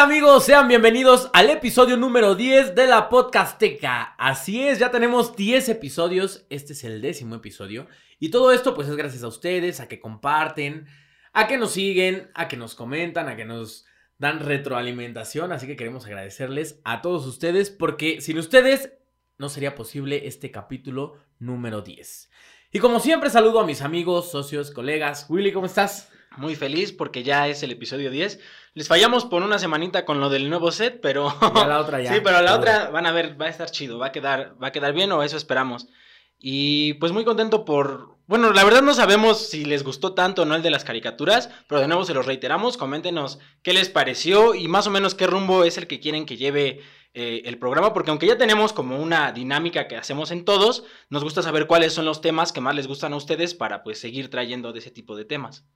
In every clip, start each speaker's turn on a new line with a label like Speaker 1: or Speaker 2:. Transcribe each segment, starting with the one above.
Speaker 1: ¿Qué tal amigos? Sean bienvenidos al episodio número 10 de la Podcasteca. Así es, ya tenemos 10 episodios, este es el décimo episodio. Y todo esto pues es gracias a ustedes, a que comparten, a que nos siguen, a que nos comentan, a que nos dan retroalimentación. Así que queremos agradecerles a todos ustedes porque sin ustedes no sería posible este capítulo número 10. Y como siempre saludo a mis amigos, socios, colegas. Willy, ¿cómo estás?
Speaker 2: Muy feliz porque ya es el episodio 10. Les fallamos por una semanita con lo del nuevo set, pero.
Speaker 1: Ya la otra ya.
Speaker 2: Sí, pero la otra van a ver, va a estar chido, va a quedar, va a quedar bien o eso esperamos. Y pues muy contento por. Bueno, la verdad no sabemos si les gustó tanto o no el de las caricaturas, pero de nuevo se los reiteramos. Coméntenos qué les pareció y más o menos qué rumbo es el que quieren que lleve eh, el programa, porque aunque ya tenemos como una dinámica que hacemos en todos, nos gusta saber cuáles son los temas que más les gustan a ustedes para pues seguir trayendo de ese tipo de temas.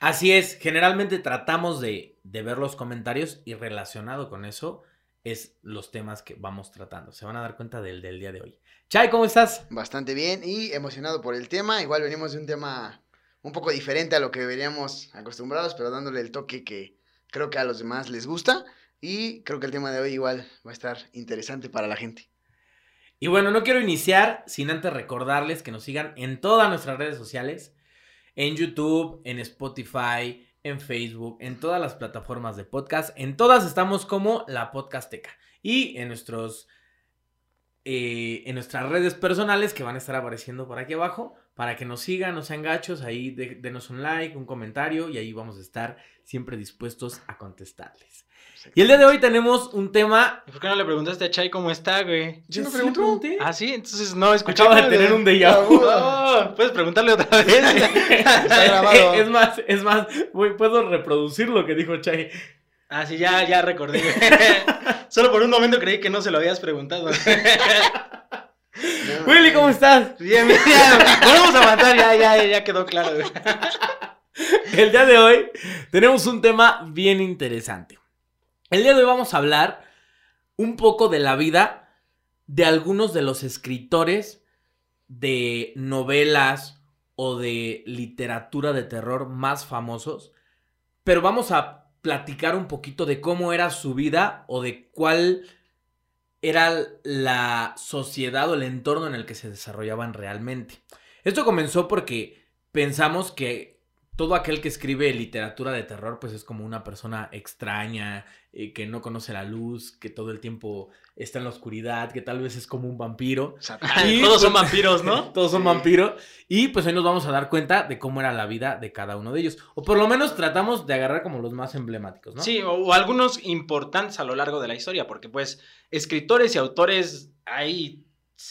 Speaker 1: Así es, generalmente tratamos de, ver los comentarios y relacionado con eso es los temas que vamos tratando. Se van a dar cuenta del, del día de hoy. Chay, ¿cómo estás?
Speaker 3: Bastante bien y emocionado por el tema. Igual venimos de un tema un poco diferente a lo que veríamos acostumbrados, pero dándole el toque que creo que a los demás les gusta. Y creo que el tema de hoy igual va a estar interesante para la gente.
Speaker 1: Y bueno, no quiero iniciar sin antes recordarles que nos sigan en todas nuestras redes sociales en YouTube, en Spotify, en Facebook, en todas las plataformas de podcast. En todas estamos como la Podcasteca. Y en nuestros. Eh, en nuestras redes personales que van a estar apareciendo por aquí abajo para que nos sigan, no sean gachos, ahí denos un like, un comentario y ahí vamos a estar siempre dispuestos a contestarles. Y el día de hoy tenemos un tema.
Speaker 2: ¿Por qué no le preguntaste a Chay cómo está, güey?
Speaker 1: Yo no pregunté.
Speaker 2: Ah, sí, entonces no escuchaba.
Speaker 1: Acaba de tener un déjà vu.
Speaker 2: No, puedes preguntarle otra vez.
Speaker 1: está grabado. Es más, es más, puedo reproducir lo que dijo Chay.
Speaker 2: Ah, sí, ya, ya recordé. Solo por un momento creí que no se lo habías preguntado.
Speaker 1: Willy, ¿cómo estás?
Speaker 2: Bien, bien. Vamos a matar, ya, ya, ya quedó claro.
Speaker 1: El día de hoy tenemos un tema bien interesante. El día de hoy vamos a hablar un poco de la vida de algunos de los escritores de novelas o de literatura de terror más famosos, pero vamos a platicar un poquito de cómo era su vida o de cuál era la sociedad o el entorno en el que se desarrollaban realmente. Esto comenzó porque pensamos que todo aquel que escribe literatura de terror, pues es como una persona extraña, eh, que no conoce la luz, que todo el tiempo está en la oscuridad, que tal vez es como un vampiro.
Speaker 2: Y, todos son pues, vampiros, ¿no?
Speaker 1: todos son vampiros. Y pues hoy nos vamos a dar cuenta de cómo era la vida de cada uno de ellos. O por lo menos tratamos de agarrar como los más emblemáticos, ¿no?
Speaker 2: Sí, o algunos importantes a lo largo de la historia, porque pues escritores y autores hay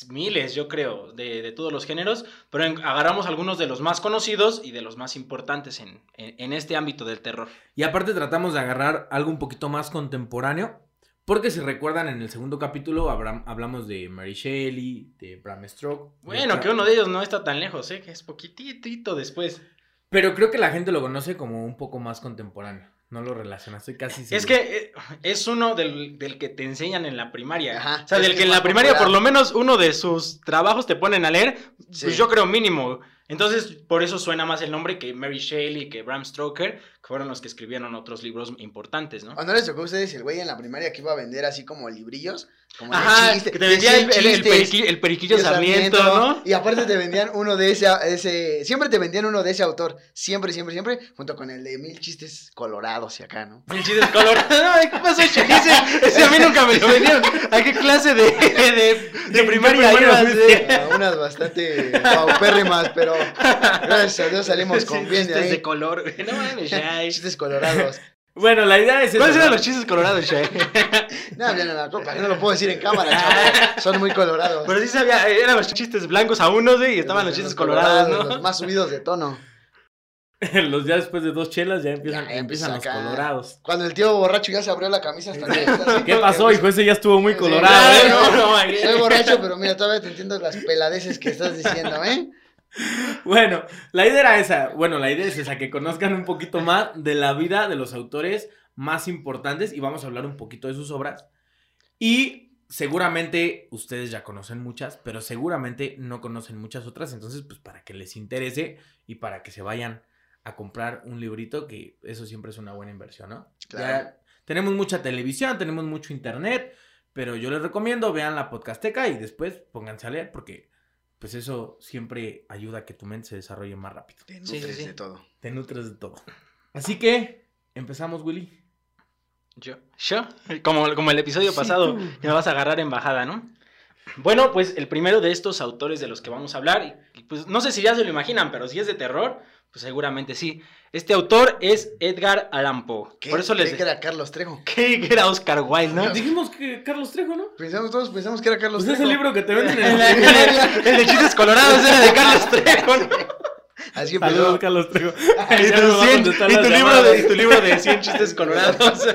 Speaker 2: miles, yo creo, de, todos los géneros, pero agarramos algunos de los más conocidos y de los más importantes en, este ámbito del terror.
Speaker 1: Y aparte tratamos de agarrar algo un poquito más contemporáneo, porque si recuerdan en el segundo capítulo hablamos de Mary Shelley, de Bram Stoker.
Speaker 2: Bueno, que uno de ellos no está tan lejos, ¿eh? que es poquitito después.
Speaker 1: Pero creo que la gente lo conoce como un poco más contemporáneo. No lo relaciona, estoy casi
Speaker 2: seguro. Es que eh, es uno del, que te enseñan en la primaria. o sea, del que en la primaria por lo menos uno de sus trabajos te ponen a leer, pues yo creo mínimo. Entonces, por eso suena más el nombre que Mary Shelley, que Bram Stoker, que fueron los que escribieron otros libros importantes, ¿no?
Speaker 3: ¿No les tocó a ustedes el güey en la primaria que iba a vender así como librillos? Como
Speaker 2: Ajá, que te vendía el, periquillo, Sarmiento, ¿no?
Speaker 3: Y aparte te vendían uno de ese, ese, siempre te vendían uno de ese autor, siempre, siempre, siempre, junto con el de mil chistes colorados y acá, ¿no?
Speaker 2: Mil chistes colorados, ¿qué pasó, ese, ese a mí nunca me lo vendieron. ¿A qué clase de, de, de primaria
Speaker 3: ibas? Unas bastante paupérrimas, pero gracias a Dios salimos con bien
Speaker 2: de ahí. de color, no mames, ya.
Speaker 3: Chistes colorados.
Speaker 1: Bueno, la idea es
Speaker 2: ¿Cuáles eran los chistes colorados, Shay?
Speaker 3: no, ya no me acuerdo, no lo puedo decir en cámara, chaval. Son muy colorados.
Speaker 2: Pero sí sabía, eran los chistes blancos a unos y estaban los, chistes colorados, ¿no?
Speaker 3: Los más subidos de tono.
Speaker 1: los ya después de dos chelas ya empiezan, empiezan los colorados.
Speaker 3: Cuando el tío borracho ya se abrió la camisa hasta
Speaker 1: ¿Qué pasó, hijo? Ese ya estuvo muy colorado.
Speaker 3: ¿eh? No, no, no, Soy borracho, pero mira, todavía te entiendo las peladeces que estás diciendo, ¿eh?
Speaker 1: Bueno, la idea era esa. Bueno, la idea es esa, que conozcan un poquito más de la vida de los autores más importantes y vamos a hablar un poquito de sus obras. Y seguramente ustedes ya conocen muchas, pero seguramente no conocen muchas otras. Entonces, pues para que les interese y para que se vayan a comprar un librito, que eso siempre es una buena inversión, ¿no? Ya Tenemos mucha televisión, tenemos mucho internet, pero yo les recomiendo vean la podcasteca y después pónganse a leer porque pues eso siempre ayuda a que tu mente se desarrolle más rápido.
Speaker 3: Te
Speaker 2: Sí, sí,
Speaker 3: nutres
Speaker 2: sí.
Speaker 3: de todo.
Speaker 1: Te nutres de todo. Así que empezamos, Willy.
Speaker 2: Yo, yo, como, como el episodio
Speaker 1: Sí,
Speaker 2: pasado,
Speaker 1: tú.
Speaker 2: me vas a agarrar en bajada, ¿no? Bueno, pues el primero de estos autores de los que vamos a hablar, pues no sé si ya se lo imaginan, pero si es de terror, pues seguramente sí. Este autor es Edgar Allan Poe.
Speaker 3: ¿Qué?
Speaker 2: Por eso les
Speaker 3: Creí que era Carlos Trejo.
Speaker 2: ¿Qué que era Oscar Wilde, ¿no?
Speaker 1: Dijimos que Carlos Trejo, ¿no?
Speaker 3: Pensamos todos, pensamos que era Carlos
Speaker 1: Pues es
Speaker 3: Trejo.
Speaker 1: el libro que te venden en
Speaker 2: El,
Speaker 1: el...
Speaker 2: de chistes colorados era de Carlos Trejo. ¿no?
Speaker 3: Así
Speaker 1: Saludos,
Speaker 3: empezó.
Speaker 1: Carlos Trejo.
Speaker 2: Y tu,
Speaker 1: nos va a
Speaker 2: 100
Speaker 1: contestar
Speaker 2: y
Speaker 1: las
Speaker 2: tu libro de, y tu libro de 100 chistes colorados.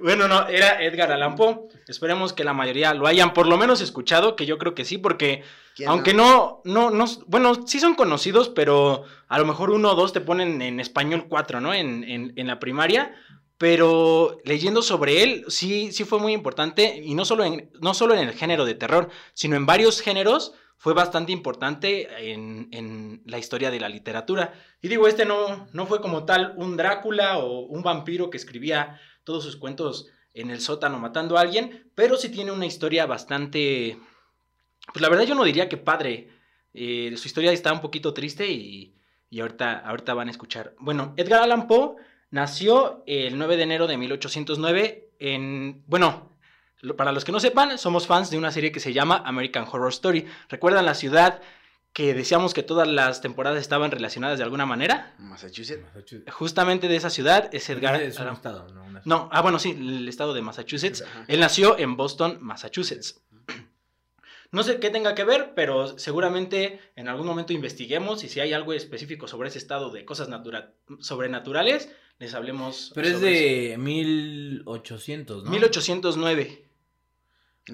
Speaker 2: bueno, no, era Edgar Allan Poe. Esperemos que la mayoría lo hayan por lo menos escuchado, que yo creo que sí, porque
Speaker 3: ¿Quién
Speaker 2: aunque no, no, no, bueno, sí son conocidos, pero a lo mejor uno o dos te ponen en español cuatro, ¿no? En, en, la primaria. Pero leyendo sobre él, sí, sí fue muy importante, y no solo, en, no solo en el género de terror, sino en varios géneros, fue bastante importante en, en la historia de la literatura. Y digo, este no, no fue como tal un Drácula o un vampiro que escribía todos sus cuentos en el sótano matando a alguien, pero sí tiene una historia bastante, pues la verdad yo no diría que padre. Eh, su historia está un poquito triste y, y ahorita, ahorita van a escuchar. Bueno, Edgar Allan Poe nació el 9 de enero de 1809 en, bueno, para los que no sepan, somos fans de una serie que se llama American Horror Story. ¿Recuerdan la ciudad que decíamos que todas las temporadas estaban relacionadas de alguna manera?
Speaker 3: Massachusetts.
Speaker 2: Justamente de esa ciudad es Edgar
Speaker 1: Es un estado, no una
Speaker 2: No, ah, bueno, sí, el estado de Massachusetts.
Speaker 3: Ajá.
Speaker 2: Él nació en Boston, Massachusetts. No sé qué tenga que ver, pero seguramente en algún momento investiguemos y si hay algo específico sobre ese estado de cosas natura- sobrenaturales, les hablemos.
Speaker 1: Pero es de 1800,
Speaker 2: eso.
Speaker 1: ¿no?
Speaker 2: 1809.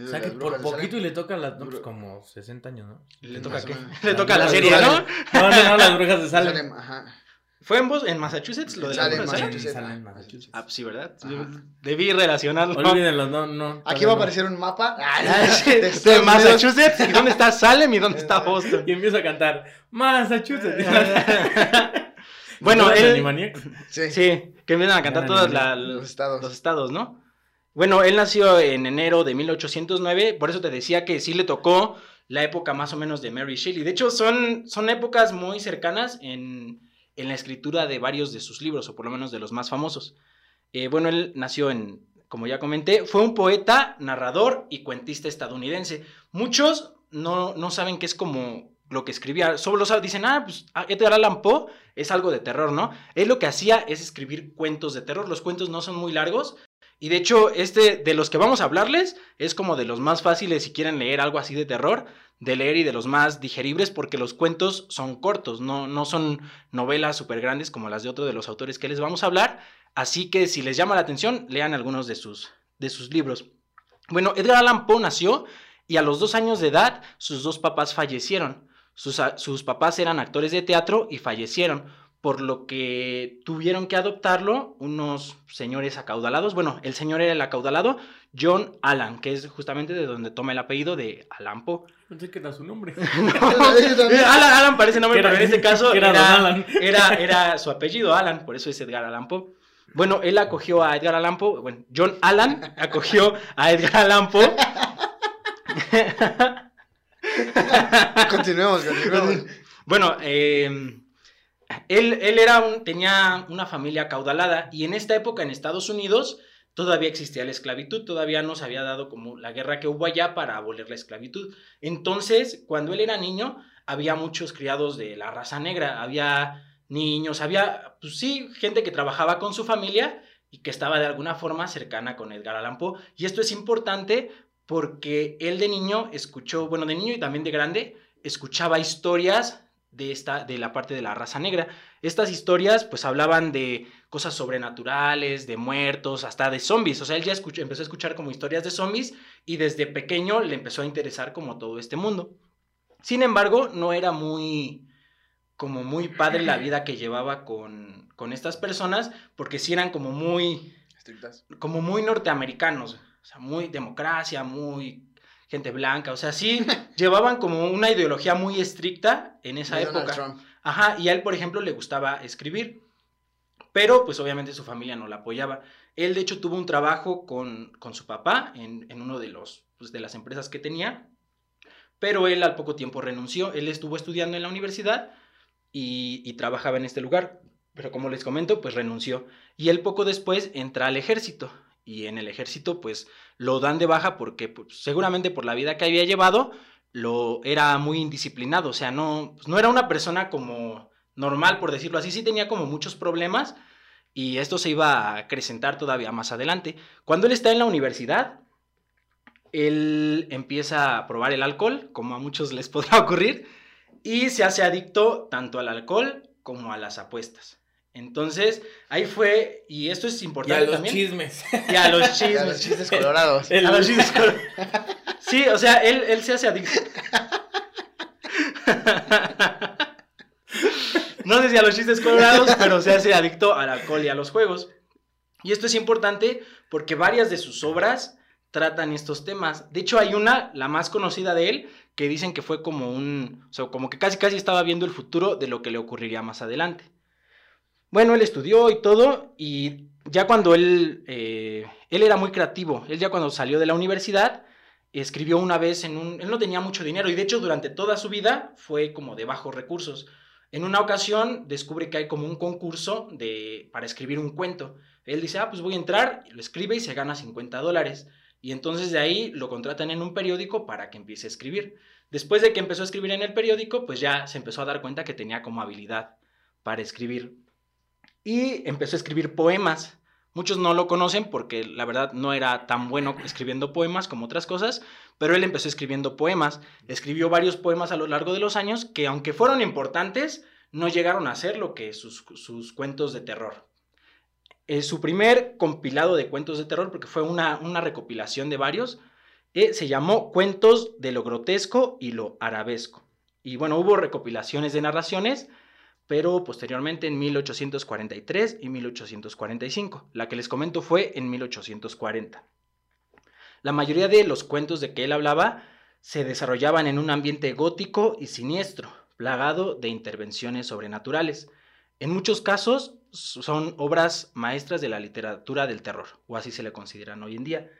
Speaker 1: O sea que por poquito y le toca las... No, pues como 60 años, ¿no?
Speaker 2: ¿Le toca qué? Le toca la serie, ¿no?
Speaker 1: No, no, no, las brujas de. Salem,
Speaker 3: ajá.
Speaker 2: ¿Fue en, en Massachusetts lo de la de Salem?
Speaker 3: Massachusetts. Ah,
Speaker 1: Massachusetts.
Speaker 2: Ah, pues sí, ¿verdad?
Speaker 3: Ajá.
Speaker 2: Debí relacionarlo.
Speaker 1: Olvídenlo, no, no.
Speaker 3: Aquí va a
Speaker 1: no.
Speaker 3: aparecer un mapa.
Speaker 2: Ah,
Speaker 3: de
Speaker 2: de
Speaker 3: Unidos.
Speaker 2: Massachusetts. ¿Y dónde está Salem y dónde está Boston?
Speaker 1: Y empieza a cantar Massachusetts.
Speaker 2: bueno,
Speaker 1: ¿No eres
Speaker 2: él,
Speaker 1: Animaniacs?
Speaker 3: Sí.
Speaker 2: Sí, que empiezan a cantar todos
Speaker 3: los, estados.
Speaker 2: los estados, ¿no? Bueno, él nació en enero de 1809, por eso te decía que sí le tocó la época más o menos de Mary Shelley. De hecho, son, son épocas muy cercanas en, en la escritura de varios de sus libros, o por lo menos de los más famosos. Eh, bueno, él nació en, como ya comenté, fue un poeta, narrador y cuentista estadounidense. Muchos no, no saben qué es como lo que escribía, solo lo saben, dicen, ah, pues ah, Edgar Allan Poe es algo de terror, ¿no? Él lo que hacía es escribir cuentos de terror, los cuentos no son muy largos, y de hecho, este de los que vamos a hablarles es como de los más fáciles si quieren leer algo así de terror, de leer y de los más digeribles porque los cuentos son cortos, no, no son novelas súper grandes como las de otro de los autores que les vamos a hablar. Así que si les llama la atención, lean algunos de sus, de sus libros. Bueno, Edgar Allan Poe nació y a los dos años de edad sus dos papás fallecieron. Sus, sus papás eran actores de teatro y fallecieron por lo que tuvieron que adoptarlo unos señores acaudalados. Bueno, el señor era el acaudalado, John Allan, que es justamente de donde toma el apellido de Allan Poe.
Speaker 1: Pensé que era su nombre.
Speaker 3: Yo también.
Speaker 2: Alan, Alan parece nombre, pero en este caso
Speaker 1: era
Speaker 2: era,
Speaker 1: Alan.
Speaker 2: era, era su apellido, Alan, por eso es Edgar Allan Poe. Bueno, él acogió a Edgar Allan Poe, bueno, John Allan acogió a Edgar Allan Poe.
Speaker 3: Continuemos, continuemos.
Speaker 2: Bueno, eh, él, era tenía una familia acaudalada y en esta época en Estados Unidos todavía existía la esclavitud, todavía no se había dado como la guerra que hubo allá para abolir la esclavitud. Entonces, cuando él era niño, había muchos criados de la raza negra, había niños, había, pues sí, gente que trabajaba con su familia y que estaba de alguna forma cercana con Edgar Allan Poe. Y esto es importante porque él de niño escuchó, bueno, de niño y también de grande, escuchaba historias de esta de la parte de la raza negra. Estas historias pues hablaban de cosas sobrenaturales, de muertos, hasta de zombies. O sea, él ya escuchó, empezó a escuchar como historias de zombies y desde pequeño le empezó a interesar como todo este mundo. Sin embargo, no era muy como muy padre la vida que llevaba con, con estas personas porque sí eran como muy
Speaker 3: Estrictas.
Speaker 2: como muy norteamericanos, o sea, muy democracia, muy gente blanca, o sea, sí llevaban como una ideología muy estricta en esa
Speaker 3: Donald
Speaker 2: época.
Speaker 3: Trump.
Speaker 2: Ajá, y a él, por ejemplo, le gustaba escribir. pero pues obviamente su familia no la apoyaba. Él de hecho tuvo un trabajo con, con su papá en, en uno de, los, pues, de las empresas que tenía, pero él al poco tiempo renunció. Él estuvo estudiando en la universidad y, y trabajaba en este lugar, pero como les comento, pues renunció. Y él poco después entra al ejército y en el ejército pues lo dan de baja porque pues, seguramente por la vida que había llevado lo era muy indisciplinado, o sea, no, pues, no era una persona como normal, por decirlo así, sí tenía como muchos problemas y esto se iba a acrecentar todavía más adelante. Cuando él está en la universidad, él empieza a probar el alcohol, como a muchos les podrá ocurrir, y se hace adicto tanto al alcohol como a las apuestas. Entonces, ahí fue, y esto es
Speaker 1: Y
Speaker 2: importante
Speaker 1: a los
Speaker 2: también.
Speaker 1: chismes.
Speaker 2: Y a los chismes.
Speaker 3: los chistes colorados.
Speaker 1: El-
Speaker 2: A los chismes col- Sí, o sea, él, él se hace adicto. No sé si a los chistes colorados, pero se hace adicto al alcohol y a los juegos. Y esto es importante porque varias de sus obras tratan estos temas. De hecho, hay una, la más conocida de él, que dicen que fue como un, o sea, como que casi casi estaba viendo el futuro de lo que le ocurriría más adelante. Bueno, él estudió y todo, y ya cuando él, eh, él era muy creativo, él ya cuando salió de la universidad, escribió una vez en un, él no tenía mucho dinero, y de hecho durante toda su vida fue como de bajos recursos. En una ocasión descubre que hay como un concurso de, para escribir un cuento. Él dice, ah, pues voy a entrar, lo escribe y se gana 50 dólares. Y entonces de ahí lo contratan en un periódico para que empiece a escribir. Después de que empezó a escribir en el periódico, pues ya se empezó a dar cuenta que tenía como habilidad para escribir. Y empezó a escribir poemas. Muchos no lo conocen porque la verdad no era tan bueno escribiendo poemas como otras cosas, pero él empezó escribiendo poemas. Escribió varios poemas a lo largo de los años que aunque fueron importantes, no llegaron a ser lo que sus, sus cuentos de terror. Eh, su primer compilado de cuentos de terror, porque fue una, una recopilación de varios, eh, se llamó Cuentos de lo grotesco y lo arabesco. Y bueno, hubo recopilaciones de narraciones, pero posteriormente en 1843 y 1845. La que les comento fue en 1840. La mayoría de los cuentos de que él hablaba se desarrollaban en un ambiente gótico y siniestro, plagado de intervenciones sobrenaturales. En muchos casos son obras maestras de la literatura del terror, o así se le consideran hoy en día.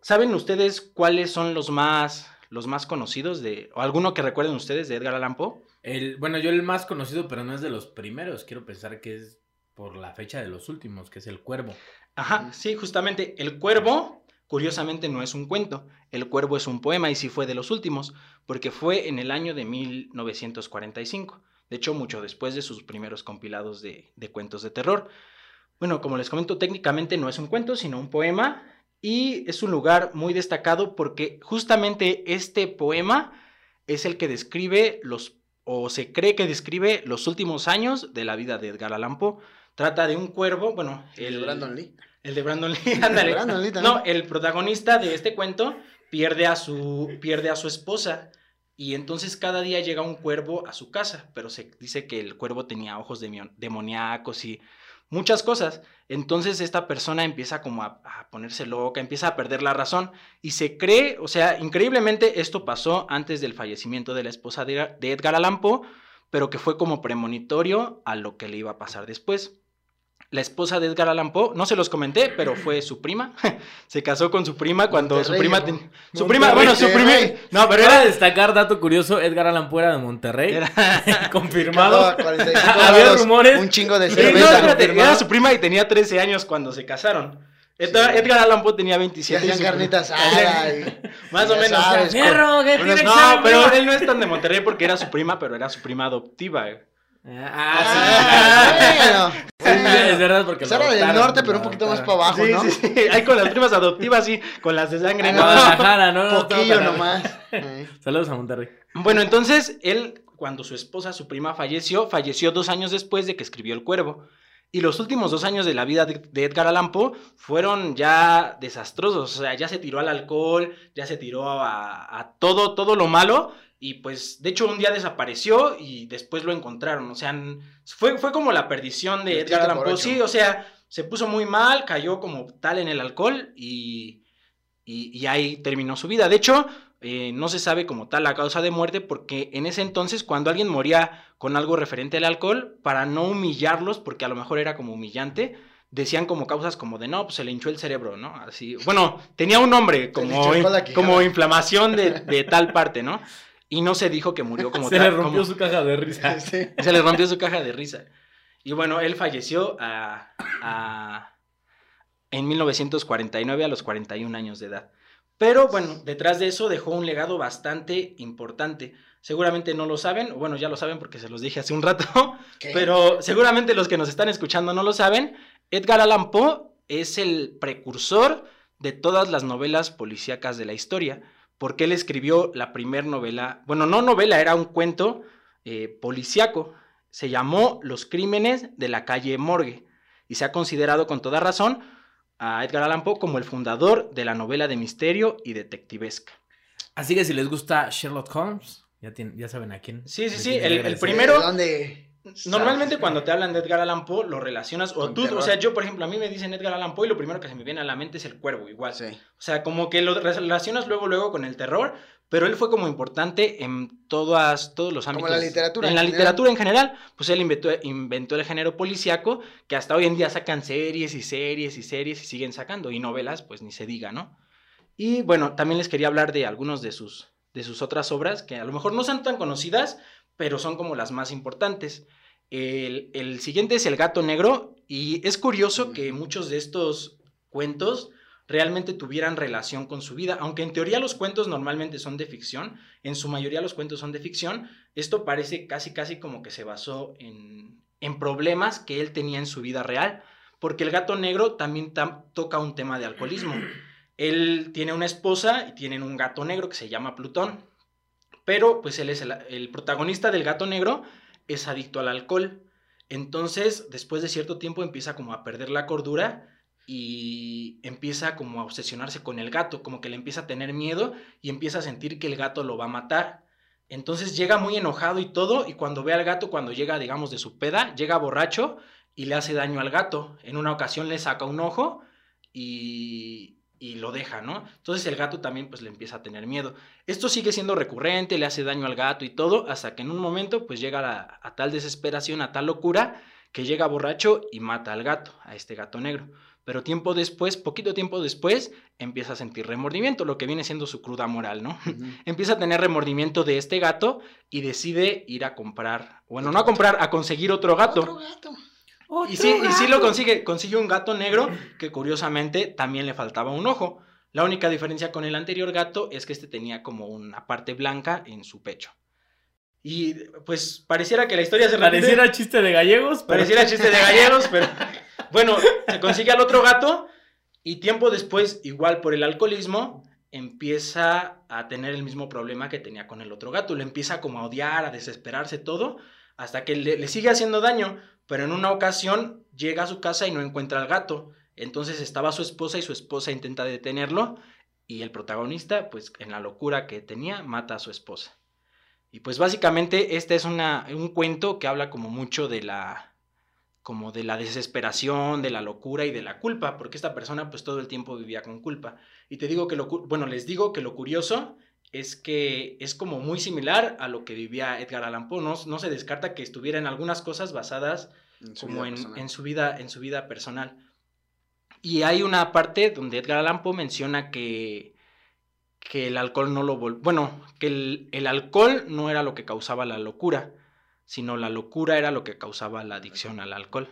Speaker 2: ¿Saben ustedes cuáles son los más, los más conocidos de, o alguno que recuerden ustedes de Edgar Allan Poe?
Speaker 1: El, bueno, yo el más conocido, pero no es de los primeros. Quiero pensar que es por la fecha de los últimos, que es el cuervo.
Speaker 2: Ajá, sí, justamente. El cuervo, curiosamente, no es un cuento. El cuervo es un poema y sí fue de los últimos, porque fue en el año de 1945. De hecho, mucho después de sus primeros compilados de, de cuentos de terror. Bueno, como les comento, técnicamente no es un cuento, sino un poema. Y es un lugar muy destacado porque justamente este poema es el que describe los, o se cree que describe los últimos años de la vida de Edgar Allan Poe. Trata de un cuervo, bueno,
Speaker 3: El de Brandon Lee.
Speaker 2: el de Brandon Lee, ándale.
Speaker 3: Brandon Lee.
Speaker 2: No, el protagonista de este cuento pierde a su, pierde a su esposa y entonces cada día llega un cuervo a su casa, pero se dice que el cuervo tenía ojos demoníacos y muchas cosas. Entonces esta persona empieza como a, ponerse loca, empieza a perder la razón y se cree, o sea, increíblemente esto pasó antes del fallecimiento de la esposa de, de Edgar Allan Poe, pero que fue como premonitorio a lo que le iba a pasar después. La esposa de Edgar Allan Poe, no se los comenté, pero fue su prima. se casó con su prima cuando su prima
Speaker 3: ¿no?
Speaker 2: ten- su prima, bueno, su prima, no, pero era,
Speaker 1: destacar, dato curioso, Edgar Allan Poe era de Monterrey.
Speaker 2: era-
Speaker 1: confirmado.
Speaker 3: Cada 45
Speaker 1: Había rumores.
Speaker 3: Un chingo de
Speaker 2: Sí, no,
Speaker 3: cerveza.
Speaker 2: espérate,
Speaker 1: confirmado.
Speaker 2: era su prima y tenía 13 años cuando se casaron. Edgar,
Speaker 3: Sí.
Speaker 2: Edgar Allan Poe tenía
Speaker 3: Se
Speaker 2: 27. y
Speaker 3: hacían
Speaker 2: su-
Speaker 3: carnita asada. y-
Speaker 2: Más o menos.
Speaker 3: sabes,
Speaker 1: Fierro, ¿qué
Speaker 2: Bueno,
Speaker 1: tiene
Speaker 2: no,
Speaker 1: examen,
Speaker 2: pero él no es tan de Monterrey porque era su prima, pero era su prima adoptiva. Güey.
Speaker 1: Ah, sí.
Speaker 3: Ah, bueno.
Speaker 1: Sí, es verdad, porque
Speaker 3: era del norte, pero un poquito más para abajo,
Speaker 2: sí,
Speaker 3: ¿no?
Speaker 2: sí, sí. Ahí con las primas adoptivas, sí, con las de sangre.
Speaker 3: Ah,
Speaker 2: no.
Speaker 1: Guadalajara, no,
Speaker 3: Poquillo nomás. Eh.
Speaker 1: Saludos a Monterrey.
Speaker 2: Bueno, entonces él, cuando su esposa, su prima, falleció, falleció dos años después de que escribió El Cuervo. Y los últimos dos años de la vida de, de Edgar Allan Poe fueron ya desastrosos. O sea, ya se tiró al alcohol, ya se tiró a, a todo, todo lo malo. Y pues, de hecho, un día desapareció y después lo encontraron. O sea, fue, fue como la perdición de Edgar Allan Poe. Sí, o sea, se puso muy mal, cayó como tal en el alcohol y, y, y ahí terminó su vida. De hecho, eh, no se sabe como tal la causa de muerte porque en ese entonces cuando alguien moría con algo referente al alcohol, para no humillarlos, porque a lo mejor era como humillante, decían como causas como de no, pues se le hinchó el cerebro, ¿no? Así, bueno, tenía un nombre como, como inflamación de, tal parte, ¿no? Y no se dijo que murió como
Speaker 1: se tal. Se le rompió su caja de risa.
Speaker 2: Se le rompió su caja de risa. Y bueno, él falleció a, en 1949 a los 41 años de edad. Pero bueno, detrás de eso dejó un legado bastante importante. Seguramente no lo saben, bueno, ya lo saben porque se los dije hace un rato, pero seguramente los que nos están escuchando no lo saben. Edgar Allan Poe es el precursor de todas las novelas policíacas de la historia, porque él escribió la primera novela, bueno, no novela, era un cuento eh, policíaco, se llamó Los Crímenes de la calle Morgue, y se ha considerado con toda razón a Edgar Allan Poe como el fundador de la novela de misterio y detectivesca.
Speaker 1: Así que si les gusta Sherlock Holmes, ya, ya saben a quién.
Speaker 2: Sí, sí, sí. El, primero. ¿Dónde? Normalmente cuando te hablan de Edgar Allan Poe lo relacionas o tú, o sea, yo por ejemplo, a mí me dicen Edgar Allan Poe y lo primero que se me viene a la mente es el cuervo, igual. Sí. O sea, como que lo relacionas luego luego con el terror, pero él fue como importante en todas, todos los ámbitos.
Speaker 3: Como la literatura.
Speaker 2: En, la literatura en general, pues él inventó, inventó el género policíaco, que hasta hoy en día sacan series y series y series y siguen sacando, y novelas, pues ni se diga, ¿no? Y bueno, también les quería hablar de algunos de sus, de sus otras obras, que a lo mejor no son tan conocidas, pero son como las más importantes. El, siguiente es El gato negro y es curioso que muchos de estos cuentos realmente tuvieran relación con su vida, aunque en teoría los cuentos normalmente son de ficción, en su mayoría los cuentos son de ficción, esto parece casi casi como que se basó en, en problemas que él tenía en su vida real, porque el gato negro también toca un tema de alcoholismo. Él tiene una esposa y tienen un gato negro que se llama Plutón, pero pues él es el protagonista del gato negro, es adicto al alcohol. Entonces, después de cierto tiempo empieza como a perder la cordura y empieza como a obsesionarse con el gato, como que le empieza a tener miedo y empieza a sentir que el gato lo va a matar. Entonces llega muy enojado y todo, y cuando ve al gato, cuando llega, digamos, de su peda, llega borracho y le hace daño al gato. En una ocasión le saca un ojo y, y lo deja, ¿no? Entonces el gato también pues le empieza a tener miedo. Esto sigue siendo recurrente, le hace daño al gato y todo, hasta que en un momento pues llega a, tal desesperación, a tal locura, que llega borracho y mata al gato, a este gato negro. Pero tiempo después, poquito tiempo después, empieza a sentir remordimiento, lo que viene siendo su cruda moral, ¿no? empieza a tener remordimiento de este gato y decide ir a comprar, bueno, no a comprar, a conseguir otro gato. Otro gato. Y sí, y sí lo consigue, consigue un gato negro que curiosamente también le faltaba un ojo. La única diferencia con el anterior gato es que este tenía como una parte blanca en su pecho. Y pues pareciera que la historia se
Speaker 1: Pareciera chiste de gallegos.
Speaker 2: Pareciera chiste de gallegos, pero bueno, se consigue al otro gato y tiempo después, igual por el alcoholismo, empieza a tener el mismo problema que tenía con el otro gato. Le empieza como a odiar, a desesperarse todo, hasta que le sigue haciendo daño pero en una ocasión llega a su casa y no encuentra al gato. Entonces estaba su esposa y su esposa intenta detenerlo y el protagonista, pues en la locura que tenía, mata a su esposa. Y pues básicamente este es una, un cuento que habla como mucho de la como de la desesperación, de la locura y de la culpa, porque esta persona pues todo el tiempo vivía con culpa. Y te digo que lo bueno, les digo que lo curioso es que es como muy similar a lo que vivía Edgar Allan Poe. No, se descarta que estuviera en algunas cosas basadas en como en, su vida, en su vida personal. Y hay una parte donde Edgar Allan Poe menciona que, que el alcohol no lo... Bueno, que el, el alcohol no era lo que causaba la locura, sino la locura era lo que causaba la adicción al alcohol.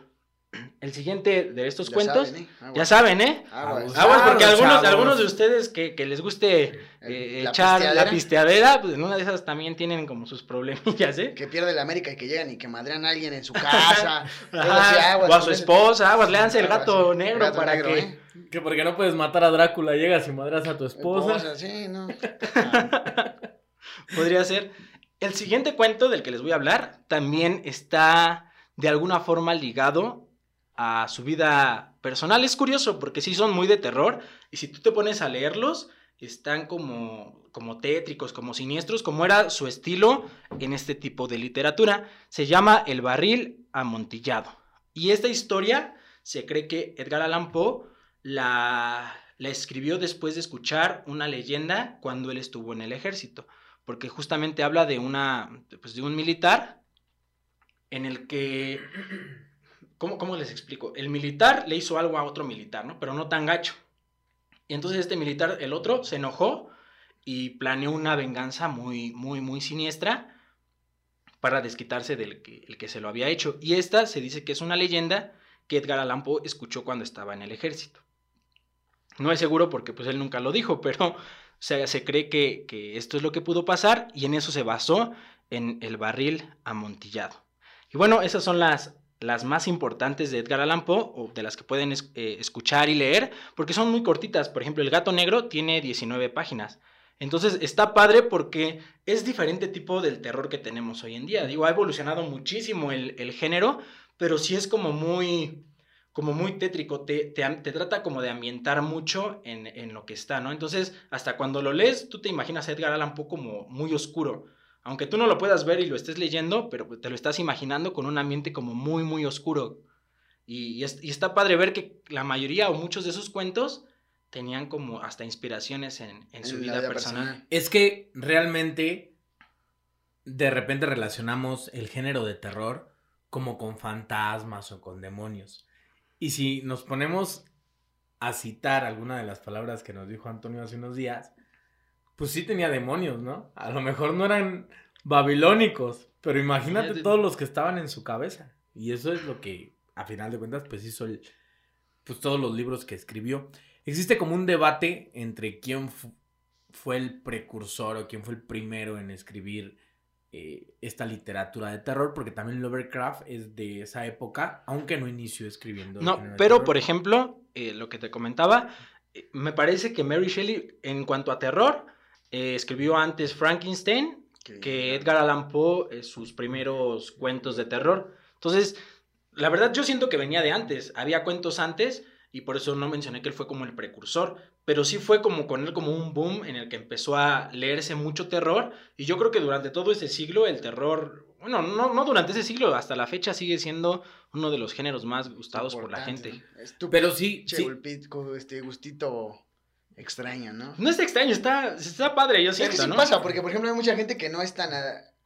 Speaker 2: El siguiente de estos cuentos, ¿eh? ya saben, ¿eh? Aguas, porque algunos, algunos de ustedes que, les guste eh, echar la pisteadera, pues en una de esas también tienen como sus problemillas, ¿eh?
Speaker 3: Que pierde la América y que llegan y que madrean a alguien en su casa.
Speaker 2: o a su esposa, aguas, léanse el gato negro para que... ¿eh?
Speaker 1: Que porque no puedes matar a Drácula, llegas y madras a tu esposa.
Speaker 3: sí, no.
Speaker 2: Podría ser. El siguiente cuento del que les voy a hablar también está de alguna forma ligado a su vida personal. Es curioso porque sí son muy de terror y si tú te pones a leerlos, están como, como tétricos, como siniestros, como era su estilo en este tipo de literatura. Se llama El barril amontillado. Y esta historia se cree que Edgar Allan Poe la, la escribió después de escuchar una leyenda cuando él estuvo en el ejército, porque justamente habla de una, pues de un militar en el que, ¿cómo, ¿cómo les explico? El militar le hizo algo a otro militar, ¿no? Pero no tan gacho. Y entonces este militar, el otro, se enojó y planeó una venganza muy, muy, muy siniestra para desquitarse del que, el que se lo había hecho. Y esta se dice que es una leyenda que Edgar Allan Poe escuchó cuando estaba en el ejército. No es seguro porque pues él nunca lo dijo, pero se cree que, que esto es lo que pudo pasar y en eso se basó en el barril amontillado. Y bueno, esas son las, las más importantes de Edgar Allan Poe, o de las que pueden eh, escuchar y leer, porque son muy cortitas. Por ejemplo, El gato negro tiene 19 páginas. Entonces está padre porque es diferente tipo del terror que tenemos hoy en día. Digo, ha evolucionado muchísimo el, género, pero sí es como muy, como muy tétrico, te, te, te, trata como de ambientar mucho en, en, lo que está, ¿no? Entonces, hasta cuando lo lees, tú te imaginas a Edgar Allan Poe como muy oscuro. Aunque tú no lo puedas ver y lo estés leyendo, pero te lo estás imaginando con un ambiente como muy, muy oscuro. Y, y, es, y está padre ver que la mayoría o muchos de esos cuentos tenían como hasta inspiraciones en, en su en vida, vida personal. personal.
Speaker 1: Es que realmente de repente relacionamos el género de terror como con fantasmas o con demonios. Y si nos ponemos a citar alguna de las palabras que nos dijo Antonio hace unos días, pues sí tenía demonios, ¿no? A lo mejor no eran babilónicos, pero imagínate todos los que estaban en su cabeza. Y eso es lo que, a final de cuentas, pues hizo el, pues todos los libros que escribió. Existe como un debate entre quién fue el precursor o quién fue el primero en escribir eh, esta literatura de terror, porque también Lovecraft es de esa época, aunque no inició escribiendo.
Speaker 2: No, pero por ejemplo, eh, lo que te comentaba, eh, me parece que Mary Shelley, en cuanto a terror, eh, escribió antes Frankenstein que, que Edgar Allan Poe, sus primeros cuentos de terror. Entonces, la verdad yo siento que venía de antes, había cuentos antes y por eso no mencioné que él fue como el precursor, pero sí fue como con él como un boom en el que empezó a leerse mucho terror y yo creo que durante todo ese siglo el terror, bueno, no, no durante ese siglo, hasta la fecha sigue siendo uno de los géneros más gustados por la gente.
Speaker 3: Estúpido, pero sí, sí. este gustito extraño, ¿no?
Speaker 2: No es extraño, está, está padre, yo siento,
Speaker 3: Es que sí
Speaker 2: ¿no?
Speaker 3: pasa, porque por ejemplo hay mucha gente que no es tan...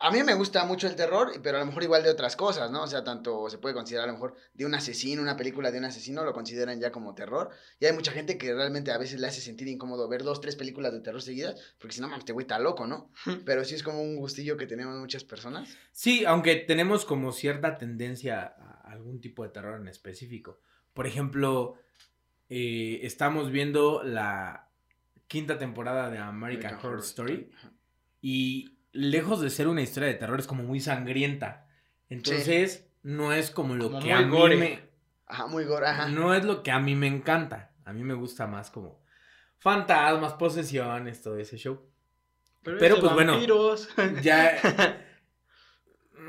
Speaker 3: A mí me gusta mucho el terror, pero a lo mejor igual de otras cosas, ¿no? O sea, tanto se puede considerar a lo mejor de un asesino, una película de un asesino, lo consideran ya como terror. Y hay mucha gente que realmente a veces le hace sentir incómodo ver dos, tres películas de terror seguidas, porque si no, este güey está loco, ¿no? Pero sí es como un gustillo que tenemos muchas personas.
Speaker 1: Sí, aunque tenemos como cierta tendencia a algún tipo de terror en específico. Por ejemplo, eh, estamos viendo la quinta temporada de American, American Horror, Horror Story. Y lejos de ser una historia de terror, es como muy sangrienta. Entonces, sí. no es como lo como que a mí
Speaker 3: gore.
Speaker 1: me.
Speaker 3: Ajá, muy gore, ajá.
Speaker 1: No es lo que a mí me encanta. A mí me gusta más como fantasmas, posesiones, todo ese show.
Speaker 2: Pero,
Speaker 1: pero
Speaker 2: es
Speaker 1: pues
Speaker 2: vampiros.
Speaker 1: bueno. Ya.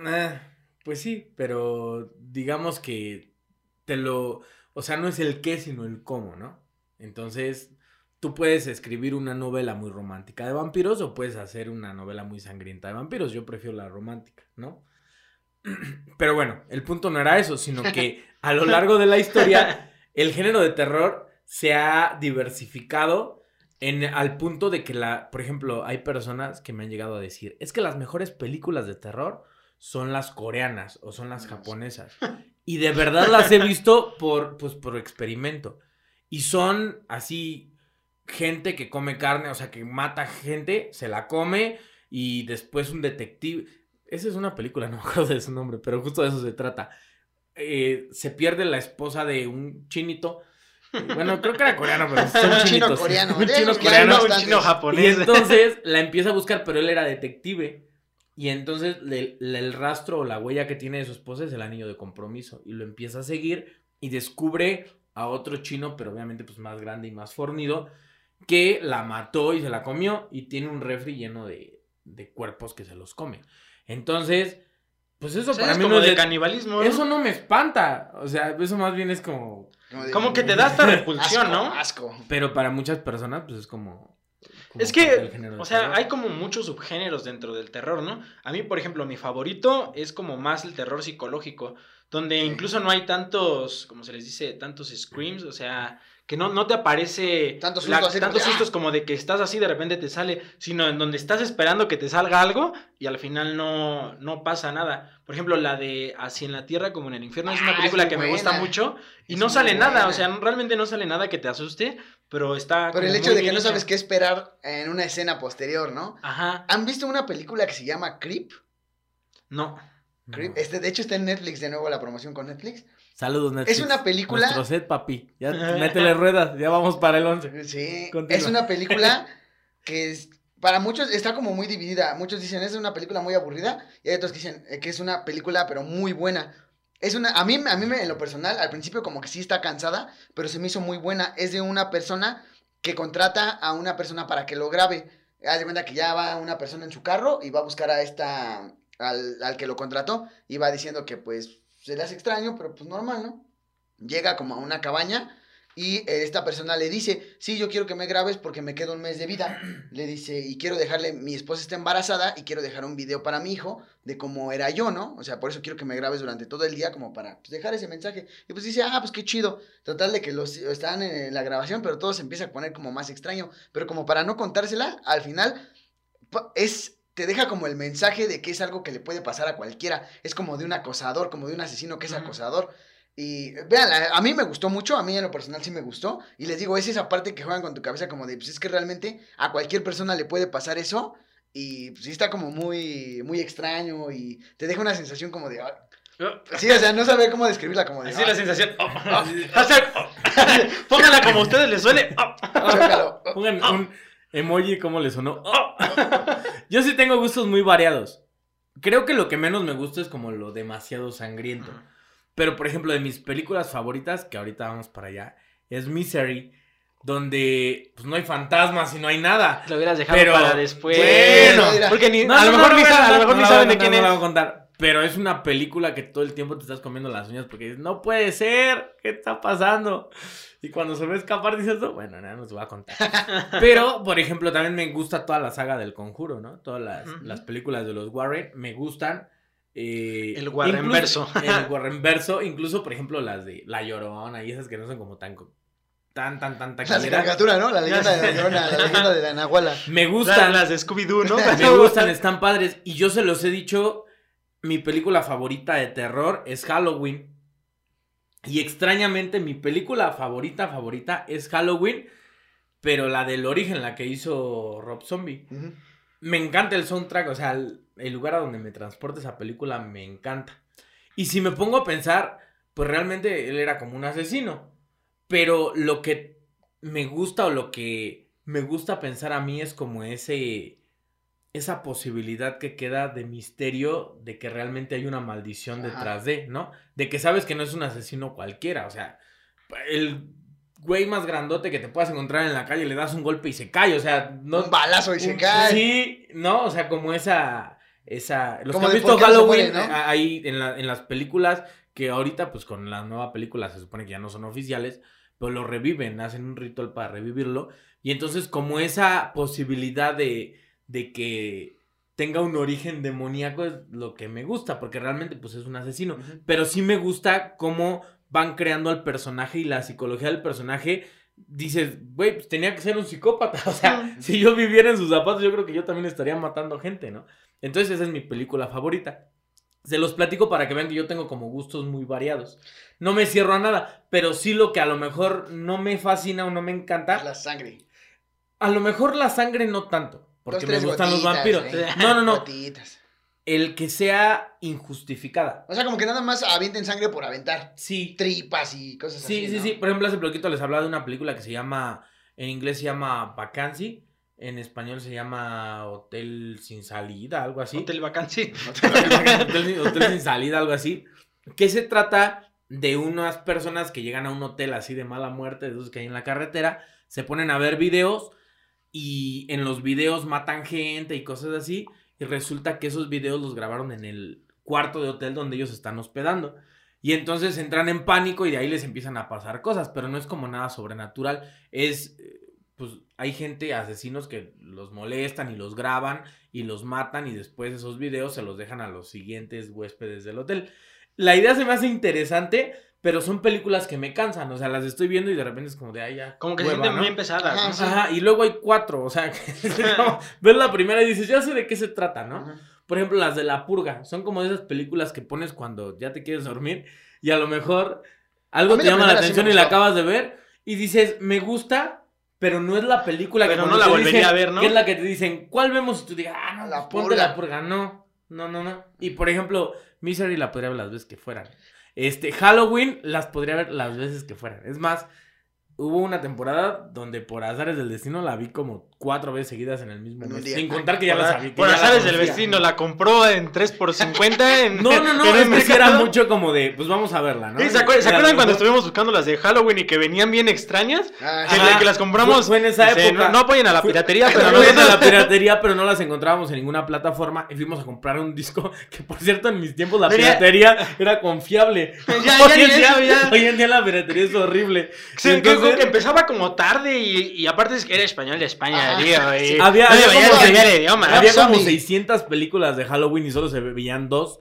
Speaker 1: eh, pues sí, pero digamos que te lo. O sea, no es el qué, sino el cómo, ¿no? Entonces, tú puedes escribir una novela muy romántica de vampiros o puedes hacer una novela muy sangrienta de vampiros. Yo prefiero la romántica, ¿no? Pero bueno, el punto no era eso, sino que a lo largo de la historia, el género de terror se ha diversificado en, al punto de que, la, por ejemplo, hay personas que me han llegado a decir, es que las mejores películas de terror son las coreanas o son las japonesas. Y de verdad las he visto por, pues, por experimento. Y son así gente que come carne, o sea, que mata gente, se la come y después un detective. Esa es una película, no me acuerdo de su nombre, pero justo de eso se trata. Eh, se pierde la esposa de un chinito. Bueno, creo que era coreano, pero son
Speaker 3: un chino coreano,
Speaker 1: un chino coreano,
Speaker 2: un chino japonés.
Speaker 1: Y entonces la empieza a buscar, pero él era detective. Y entonces le, le, el rastro o la huella que tiene de su esposa es el anillo de compromiso. Y lo empieza a seguir y descubre a otro chino, pero obviamente pues más grande y más fornido, que la mató y se la comió y tiene un refri lleno de, de cuerpos que se los come. Entonces, pues eso
Speaker 2: O sea,
Speaker 1: para
Speaker 2: es
Speaker 1: mí
Speaker 2: como
Speaker 1: no es
Speaker 2: de
Speaker 1: de-
Speaker 2: canibalismo. ¿no?
Speaker 1: Eso no me espanta. O sea, eso más bien es como...
Speaker 3: de-
Speaker 2: Como que te da esta repulsión,
Speaker 3: asco,
Speaker 2: ¿no?
Speaker 3: Asco.
Speaker 1: Pero para muchas personas, pues es como...
Speaker 2: Es que, o sea,
Speaker 1: terror.
Speaker 2: hay como muchos subgéneros dentro del terror, ¿no? A mí, por ejemplo, mi favorito es como más el terror psicológico. donde incluso no hay tantos, como se les dice, tantos screams, o sea, que no, no te aparece
Speaker 3: Tantos
Speaker 2: la-
Speaker 3: sustos así como
Speaker 2: tantos
Speaker 3: de,
Speaker 2: sustos
Speaker 3: ¡ah!
Speaker 2: como de que estás así de repente te sale, sino en donde estás esperando que te salga algo y al final no, no pasa nada. Por ejemplo, la de Así en la Tierra como en el infierno es una
Speaker 3: Ah,
Speaker 2: película
Speaker 3: es
Speaker 2: que me gusta mucho y
Speaker 3: Es
Speaker 2: no sale nada, o sea, realmente no sale nada que te asuste, pero está...
Speaker 3: Pero el hecho de que no sabes qué esperar en una escena posterior, ¿no?
Speaker 2: Ajá,
Speaker 3: ¿Han visto una película que se llama Creep?
Speaker 2: no.
Speaker 3: Creep. Este, de hecho está en Netflix de nuevo la promoción con Netflix.
Speaker 1: Saludos, Netflix.
Speaker 3: Es una película...
Speaker 1: Nuestro set, papi. Ya métele ruedas, ya vamos para el 11.
Speaker 3: Sí,
Speaker 1: Continúa.
Speaker 3: es una película que es, para muchos está como muy dividida. Muchos dicen es una película muy aburrida y hay otros que dicen eh, que es una película pero muy buena. Es una, a mí, a mí me- en lo personal, al principio como que sí está cansada, pero se me hizo muy buena. Es de una persona que contrata a una persona para que lo grabe. Haz de cuenta que ya va una persona en su carro y va a buscar a esta, al, al que lo contrató y va diciendo que pues se le hace extraño, pero pues normal, ¿no? Llega como a una cabaña y eh, esta persona le dice, sí, yo quiero que me grabes porque me queda un mes de vida. Le dice, y quiero dejarle, mi esposa está embarazada y quiero dejar un video para mi hijo de cómo era yo, ¿no? O sea, por eso quiero que me grabes durante todo el día como para pues, dejar ese mensaje. Y pues dice, ah, pues qué chido. Total de que los están en la grabación, pero todo se empieza a poner como más extraño. Pero como para no contársela, al final es... Te deja como el mensaje de que es algo que le puede pasar a cualquiera. Es como de un acosador, como de un asesino que es acosador. Y vean, a mí me gustó mucho, a mí en lo personal sí me gustó. Y les digo, es esa parte que juegan con tu cabeza como de, pues es que realmente a cualquier persona le puede pasar eso. Y pues sí está como muy, muy extraño y te deja una sensación como de... "Ah". Sí, o sea, no saber cómo describirla como de...
Speaker 2: Así la
Speaker 3: "Ah,
Speaker 2: sensación. oh, oh, oh. Pónganla como a ustedes les suele. oh.
Speaker 3: chócalo".
Speaker 1: Pongan un emoji como le sonó. Yo sí tengo gustos muy variados. Creo que lo que menos me gusta es como lo demasiado sangriento. Pero, por ejemplo, de mis películas favoritas, que ahorita vamos para allá, es Misery, donde pues no hay fantasmas y no hay nada.
Speaker 2: Lo hubieras dejado
Speaker 1: Pero,
Speaker 2: para después.
Speaker 3: bueno,
Speaker 2: porque ni,
Speaker 1: No,
Speaker 2: a lo
Speaker 1: no,
Speaker 2: mejor
Speaker 1: no
Speaker 2: ni,
Speaker 1: a
Speaker 2: lo mejor ni saben de quién es.
Speaker 1: a contar. Pero es una película que todo el tiempo te estás comiendo las uñas porque dices, no puede ser, ¿qué está pasando? Y cuando se ve escapar dices, no, bueno, nada, no se va a contar. Pero, por ejemplo, también me gusta toda la saga del conjuro, ¿no? Todas las, las películas de los Warren me gustan. eh,
Speaker 2: El Warrenverso.
Speaker 1: incluso- El Warrenverso, incluso, por ejemplo, las de La Llorona y esas que no son como tan, tan, tan, tan
Speaker 3: La de
Speaker 1: taquilleras.
Speaker 3: caricatura, ¿no? La leyenda de la Llorona, la leyenda de la Nahuala.
Speaker 1: Me
Speaker 2: Las,
Speaker 1: gustan.
Speaker 2: las de Scooby-Doo, ¿no?
Speaker 1: Me gustan, están padres. Y yo se los he dicho, mi película favorita de terror es Halloween. Y extrañamente mi película favorita, favorita es Halloween. Pero la del origen, la que hizo Rob Zombie. Me encanta el soundtrack, o sea, el, el lugar a donde me transporta esa película me encanta. Y si me pongo a pensar, pues realmente él era como un asesino. Pero lo que me gusta o lo que me gusta pensar a mí es como ese esa posibilidad que queda de misterio de que realmente hay una maldición
Speaker 3: Ajá.
Speaker 1: detrás de, ¿no? De que sabes que no es un asesino cualquiera, o sea, el güey más grandote que te puedas encontrar en la calle le das un golpe y se cae, o sea, no
Speaker 3: Un balazo y se
Speaker 1: un-
Speaker 3: cae.
Speaker 1: Sí, no, o sea, como esa. esa los
Speaker 3: Como
Speaker 1: que han visto Halloween
Speaker 3: muere, ¿no?
Speaker 1: eh, ahí en, la- en las películas, que ahorita, pues con la nueva película se supone que ya no son oficiales, pero lo reviven, hacen un ritual para revivirlo. Y entonces, como esa posibilidad de, de que tenga un origen demoníaco es lo que me gusta, porque realmente, pues es un asesino. Pero sí me gusta cómo van creando al personaje y la psicología del personaje. Dices, güey, pues tenía que ser un psicópata. O sea, si yo viviera en sus zapatos, yo creo que yo también estaría matando gente, ¿no? Entonces, esa es mi película favorita. Se los platico para que vean que yo tengo como gustos muy variados. No me cierro a nada, pero sí lo que a lo mejor no me fascina o no me encanta.
Speaker 3: La sangre.
Speaker 1: A lo mejor la sangre no tanto, porque me gustan los
Speaker 3: gotitas,
Speaker 1: vampiros.
Speaker 3: ¿eh?
Speaker 1: No, no, no.
Speaker 3: Gotitas.
Speaker 1: El que sea injustificada.
Speaker 3: O sea, como que nada más avienten sangre por aventar.
Speaker 1: Sí,
Speaker 3: Tripas y cosas
Speaker 1: Sí,
Speaker 3: así.
Speaker 1: sí,
Speaker 3: ¿no?
Speaker 1: sí. Por ejemplo, hace poquito les hablaba de una película que se llama, en inglés se llama Vacancy, en español se llama Hotel sin salida, algo así.
Speaker 2: Hotel Vacancy.
Speaker 1: hotel, sin- hotel sin salida, algo así. Que se trata de unas personas que llegan a un hotel así de mala muerte, de esos que hay en la carretera, se ponen a ver videos y en los videos matan gente y cosas así. Y resulta que esos videos los grabaron en el cuarto de hotel donde ellos están hospedando. Y entonces entran en pánico y de ahí les empiezan a pasar cosas, pero no es como nada sobrenatural. Es, eh, pues hay gente, asesinos que los molestan y los graban y los matan y después esos videos se los dejan a los siguientes huéspedes del hotel. la idea se me hace interesante, pero son películas que me cansan. O sea, las estoy viendo y de repente es como de, ay, ya.
Speaker 2: Como que se
Speaker 1: hueva,
Speaker 2: sienten
Speaker 1: ¿no?
Speaker 2: muy pesadas.
Speaker 3: Ajá,
Speaker 2: ¿no?
Speaker 3: sí.
Speaker 1: Ajá, y luego hay cuatro, o sea, que es como, ves la primera y dices, ya sé de qué se trata, ¿no?
Speaker 3: Ajá.
Speaker 1: Por ejemplo, las de La Purga, son como esas películas que pones cuando ya te quieres dormir y a lo mejor algo te
Speaker 3: la
Speaker 1: llama la
Speaker 3: sí
Speaker 1: atención y la acabas de ver y dices, me gusta, pero no es la película que
Speaker 2: Pero
Speaker 1: cuando
Speaker 2: no la
Speaker 1: te
Speaker 2: volvería
Speaker 1: dicen-
Speaker 2: a ver, ¿no?
Speaker 1: Que es la que te dicen, ¿cuál vemos? Y tú digas, ah, no,
Speaker 3: La
Speaker 1: ponte
Speaker 3: Purga.
Speaker 1: La Purga, no, no, no, no. Y por ejemplo, Misery la podría ver las veces que fueran. Este, Halloween las podría ver las veces que fueran. Es más, hubo una temporada donde por azares del destino la vi como cuatro veces seguidas en el mismo
Speaker 3: En
Speaker 1: mes.
Speaker 3: día.
Speaker 1: Sin contar que ya la sabía.
Speaker 2: azares del
Speaker 1: conocía.
Speaker 2: vecino, la compró en 3 por 50 en
Speaker 1: No, no, no,
Speaker 2: en
Speaker 1: es
Speaker 2: un
Speaker 1: que era mucho como de, pues vamos a verla, ¿no?
Speaker 2: Sí, ¿Se, acuer- ¿se acuerdan cuando estuvimos buscando las de Halloween y que venían bien extrañas?
Speaker 3: Ah,
Speaker 2: Que, que las compramos.
Speaker 1: Fue- fue en esa época.
Speaker 2: No, no apoyen a la
Speaker 1: Fue-
Speaker 2: piratería, pero
Speaker 1: Pero
Speaker 2: no
Speaker 1: no de la piratería, pero no las encontrábamos en ninguna plataforma y fuimos a comprar un disco que, por cierto, en mis tiempos la piratería era confiable.
Speaker 2: Ya,
Speaker 1: hoy,
Speaker 2: ya
Speaker 1: en
Speaker 2: ni
Speaker 1: día,
Speaker 2: ya.
Speaker 1: hoy en día la piratería es horrible.
Speaker 2: Sí,
Speaker 1: entonces-
Speaker 2: que empezaba como tarde y, y aparte es que era español de España, Y-
Speaker 1: Había-
Speaker 2: no
Speaker 1: había
Speaker 2: se veía
Speaker 1: como-
Speaker 2: el primer idioma.
Speaker 1: Había como
Speaker 3: Zombie.
Speaker 1: 600 películas de Halloween y solo se veían dos.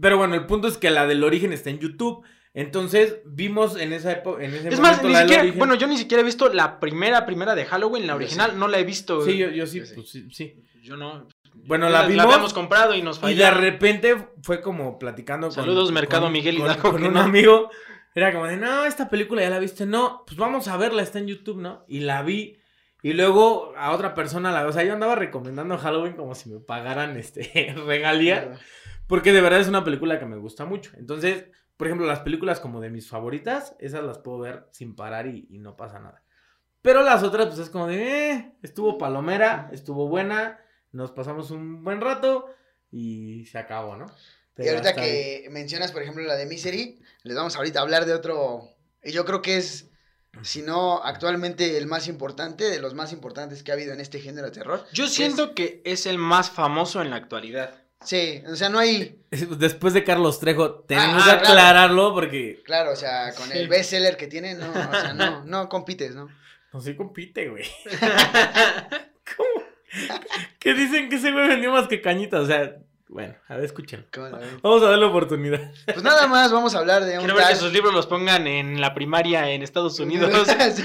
Speaker 1: Pero bueno, el punto es que la del origen está en YouTube. Entonces vimos en esa época, en ese
Speaker 2: Es más,
Speaker 1: momento
Speaker 2: ni
Speaker 1: la del
Speaker 2: siquiera,
Speaker 1: origen.
Speaker 2: bueno, yo ni siquiera he visto la primera, primera de Halloween, la
Speaker 3: Yo
Speaker 2: original,
Speaker 3: sí.
Speaker 2: no la he visto.
Speaker 1: Sí, yo, yo sí,
Speaker 3: Yo
Speaker 1: pues sí, sí.
Speaker 2: Yo no.
Speaker 1: Bueno, la
Speaker 2: La
Speaker 1: vimos
Speaker 2: habíamos comprado y nos
Speaker 1: y
Speaker 2: falló.
Speaker 1: de repente fue como platicando con...
Speaker 2: Saludos, Mercado Miguel
Speaker 1: con,
Speaker 2: Hidalgo,
Speaker 1: con
Speaker 2: que
Speaker 1: un
Speaker 2: no.
Speaker 1: amigo. Era como de, no, esta película ya la viste. No, pues vamos a verla, está en YouTube, ¿no? Y la vi. Y luego a otra persona la... O sea, yo andaba recomendando Halloween como si me pagaran este regalía. Porque de verdad es una película que me gusta mucho. Entonces, por ejemplo, las películas como de mis favoritas, esas las puedo ver sin parar y, y no pasa nada. Pero las otras, pues es como de, eh, estuvo palomera, estuvo buena, nos pasamos un buen rato y se acabó, ¿no?
Speaker 3: Y
Speaker 1: Pero
Speaker 3: ahorita
Speaker 1: hasta ahí.
Speaker 3: que mencionas, por ejemplo, la de Misery, les vamos ahorita a hablar de otro. Y yo creo que es, si no, actualmente el más importante, de los más importantes que ha habido en este género de terror.
Speaker 2: Yo siento que es el más famoso en la actualidad.
Speaker 3: Sí, o sea, no hay.
Speaker 1: Después de Carlos Trejo, tenemos
Speaker 3: Ah,
Speaker 1: que
Speaker 3: claro.
Speaker 1: aclararlo porque
Speaker 3: Claro, o sea, con el
Speaker 2: Sí.
Speaker 3: bestseller que tiene, no, o sea, no, no compites, ¿no?
Speaker 1: no se compite, güey. ¿Cómo? Que dicen que ese güey vendió más que cañitas, o sea, bueno, a ver, escúchenlo. Vamos a darle oportunidad.
Speaker 3: Pues nada más, vamos a hablar de un
Speaker 2: Quiero ver que sus libros los pongan en la primaria en Estados Unidos.
Speaker 3: Sí.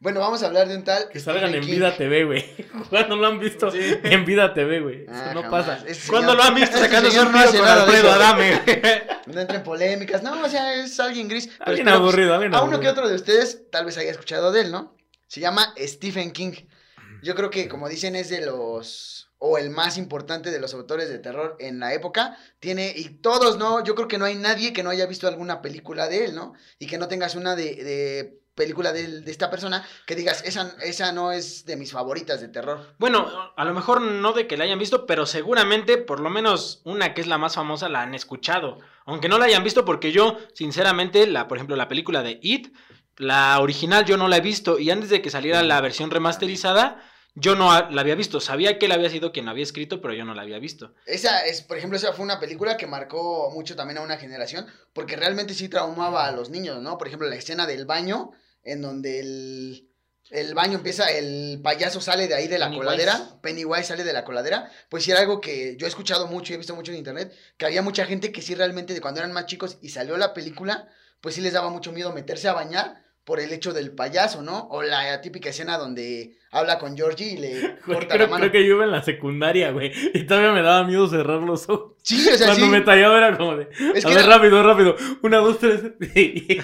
Speaker 3: Bueno, vamos a hablar de un tal.
Speaker 1: Que salgan
Speaker 3: Stephen
Speaker 1: en
Speaker 3: King.
Speaker 1: Vida TV, güey. ¿Cuándo lo han visto?
Speaker 2: Sí.
Speaker 1: En Vida TV, güey. Eso
Speaker 3: Ah,
Speaker 1: no
Speaker 3: jamás.
Speaker 1: pasa.
Speaker 3: Ese
Speaker 2: ¿Cuándo
Speaker 3: señor-
Speaker 2: lo han visto
Speaker 3: señor
Speaker 2: un
Speaker 3: no
Speaker 2: tiro
Speaker 3: hace
Speaker 2: con
Speaker 3: nada de
Speaker 2: Alfredo
Speaker 3: eso.
Speaker 2: Adame?
Speaker 3: No entra en polémicas, no, o sea, es alguien gris. pero
Speaker 1: Alguien
Speaker 3: esperemos-
Speaker 1: aburrido, alguien
Speaker 3: A uno que otro de ustedes tal vez haya escuchado de él, ¿no? Se llama Stephen King. Yo creo que, como dicen, es de los. O el más importante de los autores de terror en la época. Tiene. y todos, ¿no? Yo creo que no hay nadie que no haya visto alguna película de él, ¿no? Y que no tengas una de. película de, de esta persona que digas, esa, esa no es de mis favoritas de terror.
Speaker 2: Bueno, a lo mejor no de que la hayan visto, pero seguramente por lo menos una que es la más famosa la han escuchado. Aunque no la hayan visto porque yo, sinceramente, la, por ejemplo, la película de It, la original yo no la he visto y antes de que saliera la versión remasterizada, yo no la había visto. Sabía que él había sido quien la había escrito, pero yo no la había visto.
Speaker 3: Esa es, por ejemplo, esa fue una película que marcó mucho también a una generación, porque realmente sí traumaba a los niños, ¿no? Por ejemplo, la escena del baño, en donde el, el baño empieza, el payaso sale de ahí de la
Speaker 2: Pennywise.
Speaker 3: coladera, Pennywise sale de la coladera, pues sí era algo que yo he escuchado mucho y he visto mucho en internet, que había mucha gente que sí realmente de cuando eran más chicos y salió la película, pues sí les daba mucho miedo meterse a bañar por el hecho del payaso, ¿no? O la típica escena donde habla con Georgie y le corta
Speaker 1: creo,
Speaker 3: la mano.
Speaker 1: creo que yo iba en la secundaria, güey. Y todavía me daba miedo cerrar los ojos.
Speaker 3: Sí, o sea,
Speaker 1: Cuando
Speaker 3: sí.
Speaker 1: me tallaba era como de.
Speaker 3: Es
Speaker 1: a ver,
Speaker 3: era-
Speaker 1: rápido, rápido. Una, dos, tres.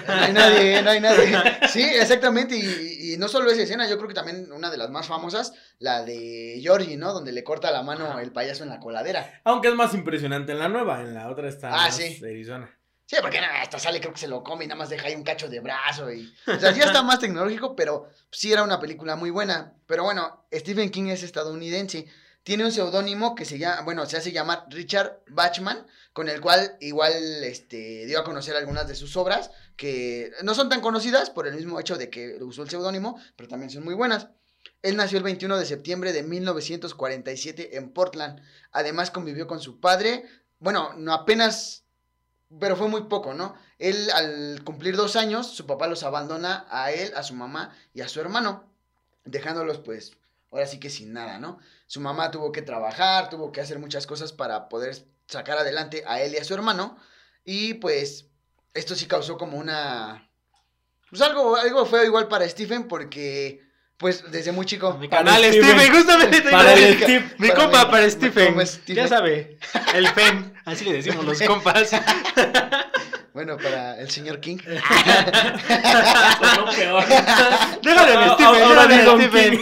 Speaker 3: No hay nadie, no hay nadie. Sí, exactamente. Y, y no solo esa escena, yo creo que también una de las más famosas, la de Georgie, ¿no? Donde le corta la mano el payaso en la coladera.
Speaker 1: Aunque es más impresionante en la nueva, en la otra está
Speaker 3: Ah,
Speaker 1: más
Speaker 3: sí.
Speaker 1: Arizona.
Speaker 3: Sí, porque hasta sale, creo que se lo come y nada más deja ahí un cacho de brazo. Y, o sea, ya está más tecnológico, pero sí era una película muy buena. Pero bueno, Stephen King es estadounidense. Tiene un seudónimo que se llama, bueno, se hace llamar Richard Bachman, con el cual igual este, dio a conocer algunas de sus obras, que no son tan conocidas por el mismo hecho de que usó el seudónimo, pero también son muy buenas. Él nació el 21 de septiembre de 1947 en Portland. Además convivió con su padre. Bueno, no apenas pero fue muy poco, ¿no? Él al cumplir dos años, su papá los abandona a él, a su mamá y a su hermano, dejándolos pues ahora sí que sin nada, ¿no? Su mamá tuvo que trabajar, tuvo que hacer muchas cosas para poder sacar adelante a él y a su hermano. Y pues esto sí causó como una... Pues algo, algo feo igual para Stephen porque pues desde muy chico...
Speaker 2: Mi
Speaker 1: Para
Speaker 2: canal
Speaker 1: Steven.
Speaker 2: Stephen, justamente
Speaker 1: Para el. Steve.
Speaker 2: Mi
Speaker 3: Para
Speaker 2: compa
Speaker 3: mi-
Speaker 2: para Stephen. Ya sabe. El pen. Así le decimos los compas.
Speaker 3: Bueno, para el señor King.
Speaker 1: Sonó peor.
Speaker 2: Déjalo en Stephen. Déjalo en Stephen.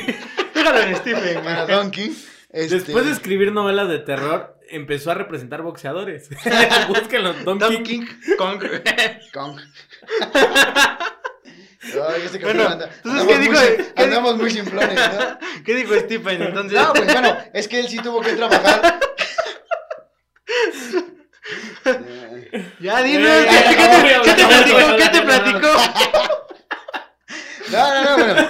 Speaker 2: Déjalo en Stephen.
Speaker 3: Para Don King. este,
Speaker 1: Después de escribir novelas de terror, empezó a representar boxeadores. Búsquenlo, Don,
Speaker 2: Don
Speaker 1: King.
Speaker 2: King. Kong.
Speaker 3: Kong. Ay,
Speaker 2: Bueno,
Speaker 3: anda-
Speaker 2: entonces, ¿qué dijo
Speaker 3: muy-
Speaker 2: de- qué
Speaker 3: Andamos muy simplones, ¿no?
Speaker 2: ¿Qué dijo Stephen entonces?
Speaker 3: No, pues bueno, es que él sí tuvo que trabajar.
Speaker 2: Ya dinos.
Speaker 1: Eh,
Speaker 2: ¿Qué,
Speaker 1: ya,
Speaker 2: qué te, platicó? ¿Qué te platicó?
Speaker 3: No, no, no, bueno.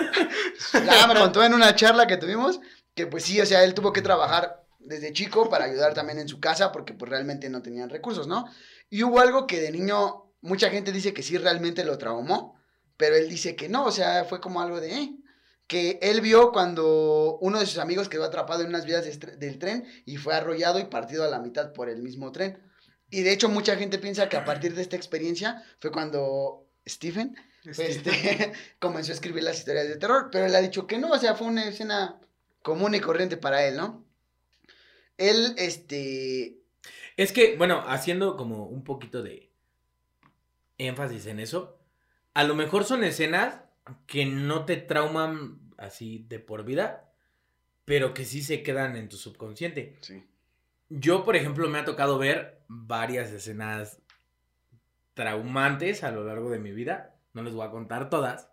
Speaker 3: Ya me contó en una charla que tuvimos que pues sí, o sea, él tuvo que trabajar desde chico para ayudar también en su casa porque pues realmente no tenían recursos, ¿no? Y hubo algo que de niño mucha gente dice que sí realmente lo traumó, pero él dice que no, o sea, fue como algo de... "Eh", que él vio cuando uno de sus amigos quedó atrapado en unas vías de del tren y fue arrollado y partido a la mitad por el mismo tren. Y de hecho mucha gente piensa que a partir de esta experiencia fue cuando Stephen este, comenzó a escribir las historias de terror, pero él ha dicho que no, o sea, fue una escena común y corriente para él, ¿no? Él, este,
Speaker 1: Es que, bueno, haciendo como un poquito de énfasis en eso, a lo mejor son escenas que no te trauman así de por vida, pero que sí se quedan en tu subconsciente.
Speaker 3: sí,
Speaker 1: Yo, por ejemplo, me ha tocado ver varias escenas traumantes a lo largo de mi vida. No les voy a contar todas,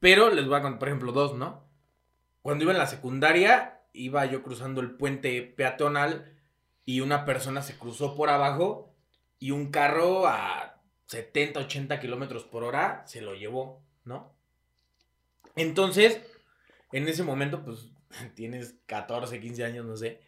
Speaker 1: pero les voy a contar, por ejemplo, dos, ¿no? Cuando iba en la secundaria, iba yo cruzando el puente peatonal y una persona se cruzó por abajo y un carro a 70, 80 kilómetros por hora se lo llevó, ¿no? Entonces, en ese momento, pues tienes 14, 15 años, no sé.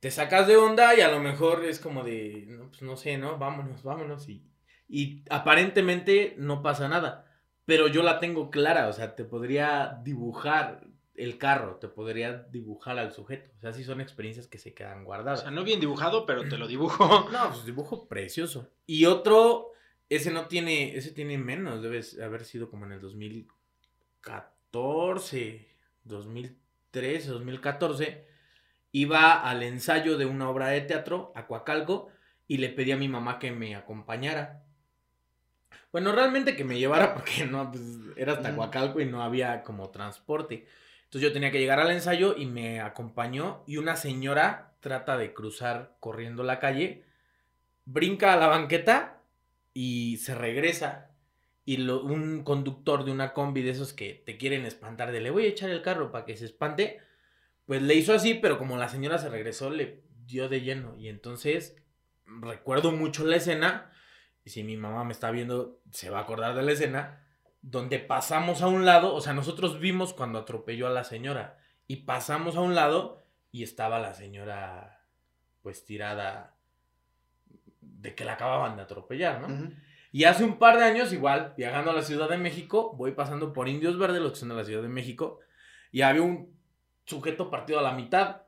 Speaker 1: Te sacas de onda y a lo mejor es como de, no, pues no sé, ¿no? Vámonos, vámonos. Y, y aparentemente no pasa nada. Pero yo la tengo clara, o sea, te podría dibujar el carro, te podría dibujar al sujeto. O sea, sí son experiencias que se quedan
Speaker 2: O
Speaker 1: guardadas.
Speaker 2: sea, no bien dibujado, pero te lo dibujo.
Speaker 1: No, pues dibujo precioso. Y otro, ese no tiene, ese tiene menos, debe haber sido como en el 2014, 2013, 2014. Iba al ensayo de una obra de teatro, Acuacalco, y le pedí a mi mamá que me acompañara. Bueno, realmente que me llevara porque no, pues era hasta
Speaker 3: Ujú.
Speaker 1: Acuacalco y no había como transporte. Entonces yo tenía que llegar al ensayo y me acompañó y una señora trata de cruzar corriendo la calle, brinca a la banqueta y se regresa. Y lo- un conductor de una combi de esos que te quieren espantar, de le voy a echar el carro para que se espante, pues le hizo así, pero como la señora se regresó, le dio de lleno. Y entonces recuerdo mucho la escena, y si mi mamá me está viendo, se va a acordar de la escena, donde pasamos a un lado, o sea, nosotros vimos cuando atropelló a la señora, y pasamos a un lado y estaba la señora pues tirada de que la acababan de atropellar, ¿no? Y hace un par de años, igual, viajando a la Ciudad de México, voy pasando por Indios Verdes, los que son de la Ciudad de México, y había un sujeto partido a la mitad.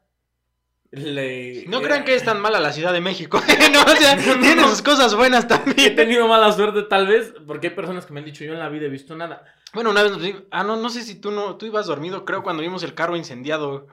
Speaker 1: Le-
Speaker 2: No
Speaker 1: era-
Speaker 2: crean que es tan mala la Ciudad de México. no, o sea,
Speaker 1: No, no,
Speaker 2: tiene
Speaker 1: no.
Speaker 2: sus cosas buenas
Speaker 1: He
Speaker 2: también.
Speaker 1: tenido mala suerte tal vez, porque hay personas que me han dicho, yo en la vida he visto nada.
Speaker 2: Bueno, una vez nos Ah, no, no sé si tú no. Tú ibas dormido, creo, cuando vimos el carro incendiado.